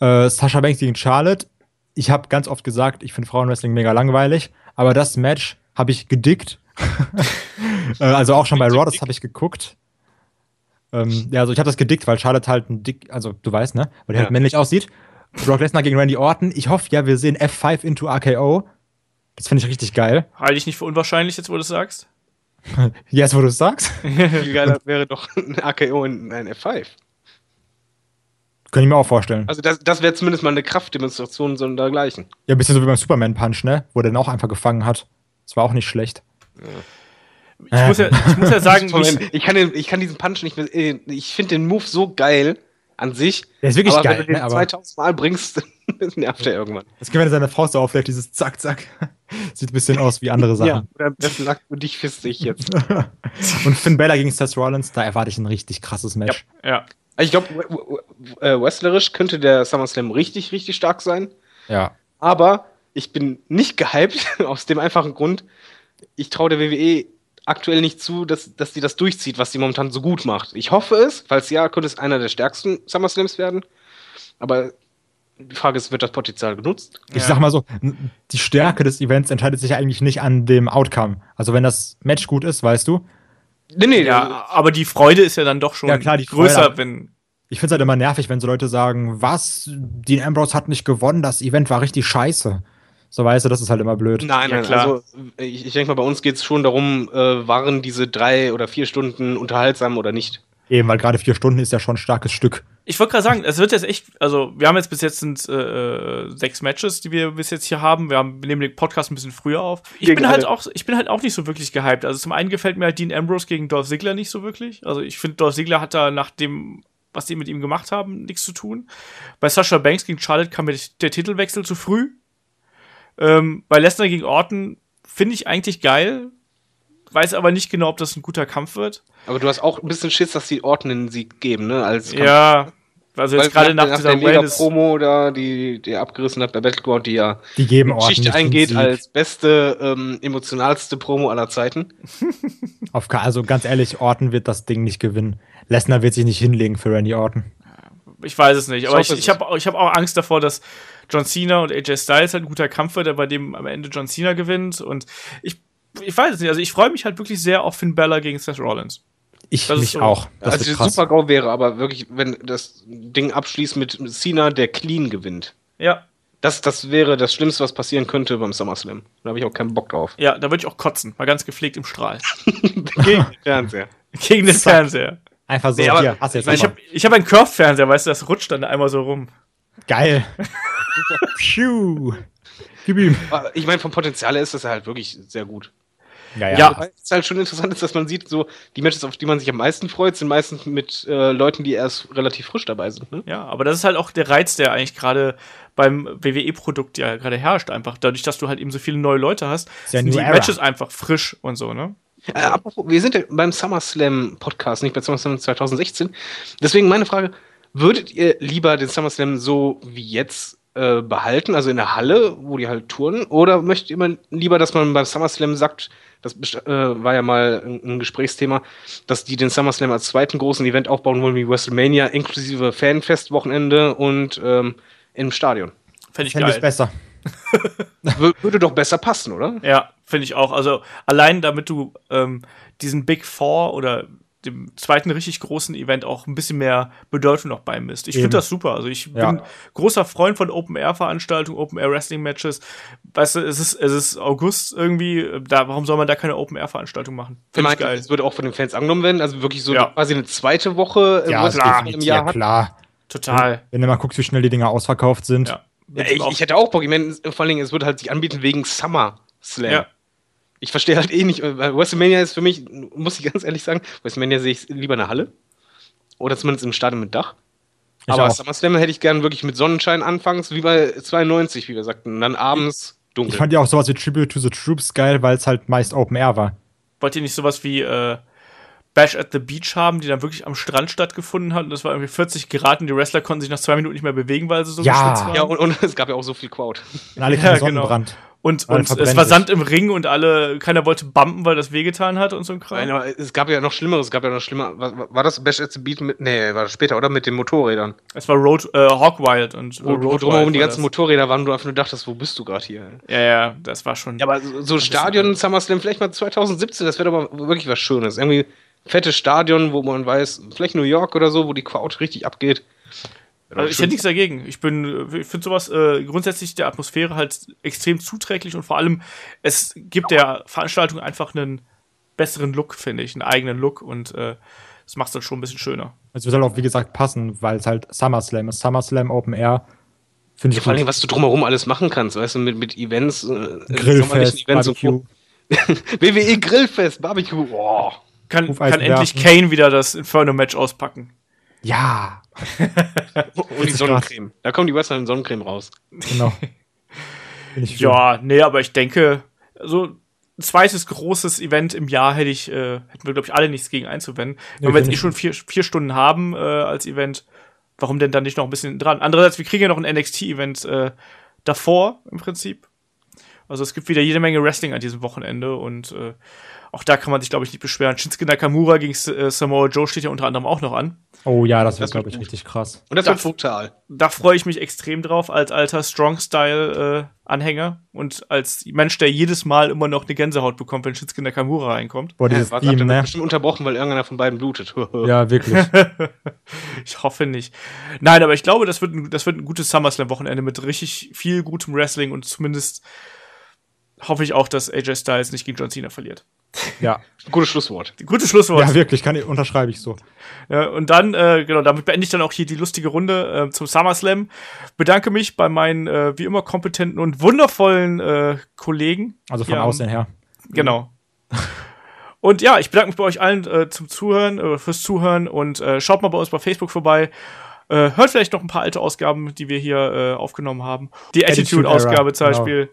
Äh, Sasha Banks gegen Charlotte. Ich habe ganz oft gesagt, ich finde Frauenwrestling mega langweilig, aber das Match habe ich gedickt. äh, also auch schon bei Raw, das habe ich geguckt. Ähm, ja, also ich habe das gedickt, weil Charlotte halt ein dick, also du weißt, ne, weil die Ja. halt männlich aussieht. Brock Lesnar gegen Randy Orton. Ich hoffe ja, wir sehen F5 into RKO. Das finde ich richtig geil. halte ich nicht für unwahrscheinlich, jetzt wo du es sagst. Jetzt, wo du es sagst. Viel geiler wäre doch ein AKO in ein F5. Könnte ich mir auch vorstellen. Also das, das wäre zumindest mal eine Kraftdemonstration so dergleichen. Ja, ein bisschen so wie beim Superman-Punch, ne? Wo der den auch einfach gefangen hat. Das war auch nicht schlecht. Ich muss ja, ich muss ja sagen, Moment, ich, ich, kann den, ich kann diesen Punch nicht mehr. äh, Ich finde den Move so geil an sich. Der ist wirklich aber geil, wenn du den ne? Aber 2000 Mal bringst, das nervt er irgendwann. das wenn er seine Faust so auflegt, dieses Zack, Zack. Sieht ein bisschen aus wie andere Ja, Sachen. oder am besten lag du dich fist ich jetzt. Und Finn Balor gegen Seth Rollins, da erwarte ich ein richtig krasses Match. ja. Ich glaube, äh, wrestlerisch könnte der SummerSlam richtig, richtig stark sein. Ja. Aber ich bin nicht gehypt, aus dem einfachen Grund, ich traue der WWE aktuell nicht zu, dass, dass die das durchzieht, was die momentan so gut macht. Ich hoffe es, falls ja, könnte es einer der stärksten SummerSlams werden. Aber die Frage ist, wird das Potenzial genutzt? Ich Ja. sag mal so, die Stärke des Events entscheidet sich eigentlich nicht an dem Outcome. Also wenn das Match gut ist, weißt du. Nee, nee, ja, aber die Freude ist ja dann doch schon Ja, klar, die größer, Freude. wenn. Ich find's halt immer nervig, wenn so Leute sagen, was, Dean Ambrose hat nicht gewonnen, das Event war richtig scheiße. So weißt du, das ist halt immer blöd. Nein, Ja, nein, klar. also ich, ich denke mal, bei uns geht es schon darum, äh, waren diese drei oder vier Stunden unterhaltsam oder nicht. Eben, weil gerade vier Stunden ist ja schon ein starkes Stück. Ich wollte gerade sagen, es wird jetzt echt, also wir haben jetzt bis jetzt sind äh, sechs Matches, die wir bis jetzt hier haben. Wir haben wir nehmen den Podcast ein bisschen früher auf. Ich Gegen bin halt alle. auch, ich bin halt auch nicht so wirklich gehypt. Also zum einen gefällt mir halt Dean Ambrose gegen Dolph Ziggler nicht so wirklich. Also ich finde, Dolph Ziggler hat da nach dem, was die mit ihm gemacht haben, nichts zu tun. Bei Sasha Banks gegen Charlotte kam mir der Titelwechsel zu früh. Ähm, bei Lesnar gegen Orton finde ich eigentlich geil. Weiß aber nicht genau, ob das ein guter Kampf wird. Aber du hast auch ein bisschen Schiss, dass die Orten den Sieg geben, ne? Als Kampf. Ja, also jetzt gerade nach, nach dieser. Mega-Promo da, die, die er abgerissen hat bei Battleground, die ja Die geben Geschichte eingeht als beste, ähm, emotionalste Promo aller Zeiten. Auf, also ganz ehrlich, Orton wird das Ding nicht gewinnen. Lesnar wird sich nicht hinlegen für Randy Orton. Ich weiß es nicht, aber ich, ich es. habe ich hab auch Angst davor, dass John Cena und AJ Styles halt ein guter Kampf wird, der bei dem am Ende John Cena gewinnt. Und ich, ich weiß es nicht. Also ich freue mich halt wirklich sehr auf Finn Balor gegen Seth Rollins. Ich Das ist mich so. auch. Das also krass. super GAU wäre, aber wirklich, wenn das Ding abschließt mit Cena, der clean gewinnt. Ja, Das, das wäre das Schlimmste, was passieren könnte beim SummerSlam. Da habe ich auch keinen Bock drauf. ja, da würde ich auch kotzen. Mal ganz gepflegt im Strahl. Gegen den Fernseher. gegen den Zack. Fernseher. Einfach so, Nee, aber- hier, hast du jetzt ich habe ich hab einen Curved-Fernseher, weißt du, das rutscht dann einmal so rum. Geil. Phew. Gib ihm. Ich meine, vom Potenzial her ist das halt wirklich sehr gut. Ja, ja. Ja. Was ist halt schon interessant ist, dass man sieht, so die Matches, auf die man sich am meisten freut, sind meistens mit äh, Leuten, die erst relativ frisch dabei sind. Ne? Ja, aber das ist halt auch der Reiz, der eigentlich gerade beim WWE-Produkt ja gerade herrscht, einfach. Dadurch, dass du halt eben so viele neue Leute hast, ja sind die Era. Matches einfach frisch und so, ne? Äh, apropos, wir sind ja beim SummerSlam Podcast, nicht bei SummerSlam 2016. Deswegen meine Frage: Würdet ihr lieber den SummerSlam so wie jetzt äh, behalten, also in der Halle, wo die halt touren, oder möchtet ihr lieber, dass man beim SummerSlam sagt, das äh, war ja mal ein, ein Gesprächsthema, dass die den SummerSlam als zweiten großen Event aufbauen wollen wie WrestleMania, inklusive Fanfest-Wochenende und ähm, im Stadion. Fände ich Fände ich geil. besser. Wür- würde doch besser passen, oder? Ja, finde ich auch. Also allein damit du ähm, diesen Big Four oder dem zweiten richtig großen Event auch ein bisschen mehr Bedeutung noch beimisst. Ich finde das super. Also ich Ja. bin großer Freund von Open-Air-Veranstaltungen, Open-Air-Wrestling-Matches. Weißt du, es ist, es ist August irgendwie, da, warum soll man da keine Open-Air-Veranstaltung machen? Ich Finde ich geil. es würde auch von den Fans angenommen werden, also wirklich so Ja. quasi eine zweite Woche, äh, Ja, klar. im Ja, Jahr hat. klar. Total. Wenn du mal guckst, wie schnell die Dinger ausverkauft sind. Ja. Ja, ich, ich hätte auch Bock. Ich meine, vor allen Dingen, es würde halt sich anbieten wegen Summer Slam. Ja. Ich verstehe halt eh nicht, weil WrestleMania ist für mich, muss ich ganz ehrlich sagen, WrestleMania sehe ich lieber in der Halle. Oder zumindest im Stadion mit Dach. Ich Aber auch. SummerSlam hätte ich gern wirklich mit Sonnenschein anfangs, wie bei 92, wie wir sagten. Und dann abends dunkel. Ich fand ja auch sowas wie Tribute to the Troops geil, weil es halt meist Open Air war. Wollt ihr nicht sowas wie äh, Bash at the Beach haben, die dann wirklich am Strand stattgefunden hat? Und das war irgendwie 40 Grad und die Wrestler konnten sich nach zwei Minuten nicht mehr bewegen, weil sie so Ja. geschwitzt waren. ja, und, und es gab ja auch so viel Crowd. Und alle Ja, genau. Sonnenbrand. Und, und es war. Sand im Ring und alle, keiner wollte bumpen, weil das wehgetan hat und so ein Kram. Nein, aber es gab ja noch Schlimmeres, es gab ja noch schlimmer. War, war das Bash at the Beat mit. Nee, war das später, oder? Mit den Motorrädern. Es war Road, äh, Hawk Wild und Wo, wo Road drumherum Wild die ganzen das. Motorräder waren, du einfach nur dachtest, wo bist du gerade hier? Ja, ja, das war schon. Ja, aber so, so Stadion SummerSlam vielleicht mal 2017, das wäre doch mal wirklich was Schönes. Irgendwie fettes Stadion, wo man weiß, vielleicht New York oder so, wo die Crowd richtig abgeht. Also ich hätte nichts dagegen. Ich bin, ich finde sowas äh, grundsätzlich der Atmosphäre halt extrem zuträglich und vor allem, es gibt der Veranstaltung einfach einen besseren Look, finde ich, einen eigenen Look und äh, das macht es dann schon ein bisschen schöner. Es wird halt auch, wie gesagt, passen, weil es halt SummerSlam ist. SummerSlam Open Air. Finde ich Vor allem, was du drumherum alles machen kannst, weißt du, mit, mit Events, äh, Grillfest, Events und Barbecue. WWE Grillfest, Barbecue, boah. Kann, kann endlich. Kane wieder das Inferno-Match auspacken. Ja, Und die Sonnencreme. Da kommen die Wrestler in Sonnencreme raus. genau. Ja, nee, aber ich denke, so ein zweites großes Event im Jahr hätte ich, äh, hätten wir, glaube ich, alle nichts gegen einzuwenden. Nee, Wenn wir jetzt eh schon vier, vier Stunden haben äh, als Event, warum denn dann nicht noch ein bisschen dran? Andererseits, wir kriegen ja noch ein NXT-Event äh, davor im Prinzip. Also es gibt wieder jede Menge Wrestling an diesem Wochenende und äh, auch da kann man sich, glaube ich, nicht beschweren. Shinsuke Nakamura gegen äh, Samoa Joe steht ja unter anderem auch noch an. Oh ja, das wird, Das wird glaube ich, gut. richtig krass. Und das Das- wird brutal. Da freue ich mich extrem drauf als alter Strong-Style-Anhänger und als Mensch, der jedes Mal immer noch eine Gänsehaut bekommt, wenn Shinsuke Nakamura reinkommt. Boah, dieses Ja, Team, ne? bestimmt unterbrochen, weil irgendeiner von beiden blutet. Ja, wirklich. Ich hoffe nicht. Nein, aber ich glaube, das wird ein, das wird ein gutes SummerSlam-Wochenende mit richtig viel gutem Wrestling und zumindest hoffe ich auch, dass AJ Styles nicht gegen John Cena verliert. ja. Gutes Schlusswort. Gutes Schlusswort. ja, wirklich, kann ich, unterschreibe ich so. Ja, und dann, äh, genau, damit beende ich dann auch hier die lustige Runde äh, zum SummerSlam. Bedanke mich bei meinen äh, wie immer kompetenten und wundervollen äh, Kollegen. Also von außen her. Genau. Und ja, ich bedanke mich bei euch allen äh, zum Zuhören, äh, fürs Zuhören und äh, schaut mal bei uns bei Facebook vorbei. Äh, hört vielleicht noch ein paar alte Ausgaben, die wir hier äh, aufgenommen haben. Die Attitude Attitude-Ausgabe Era, zum genau.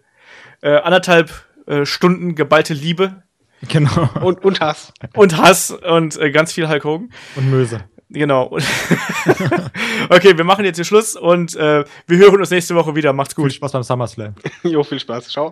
Äh, anderthalb äh, Stunden geballte Liebe. Genau. Und, und Hass. Und Hass und äh, ganz viel Hulk Hogan. Und Möse. Genau. okay, wir machen jetzt hier Schluss und äh, wir hören uns nächste Woche wieder. Macht's Viel gut. Spaß beim SummerSlam. Jo, viel Spaß. Ciao.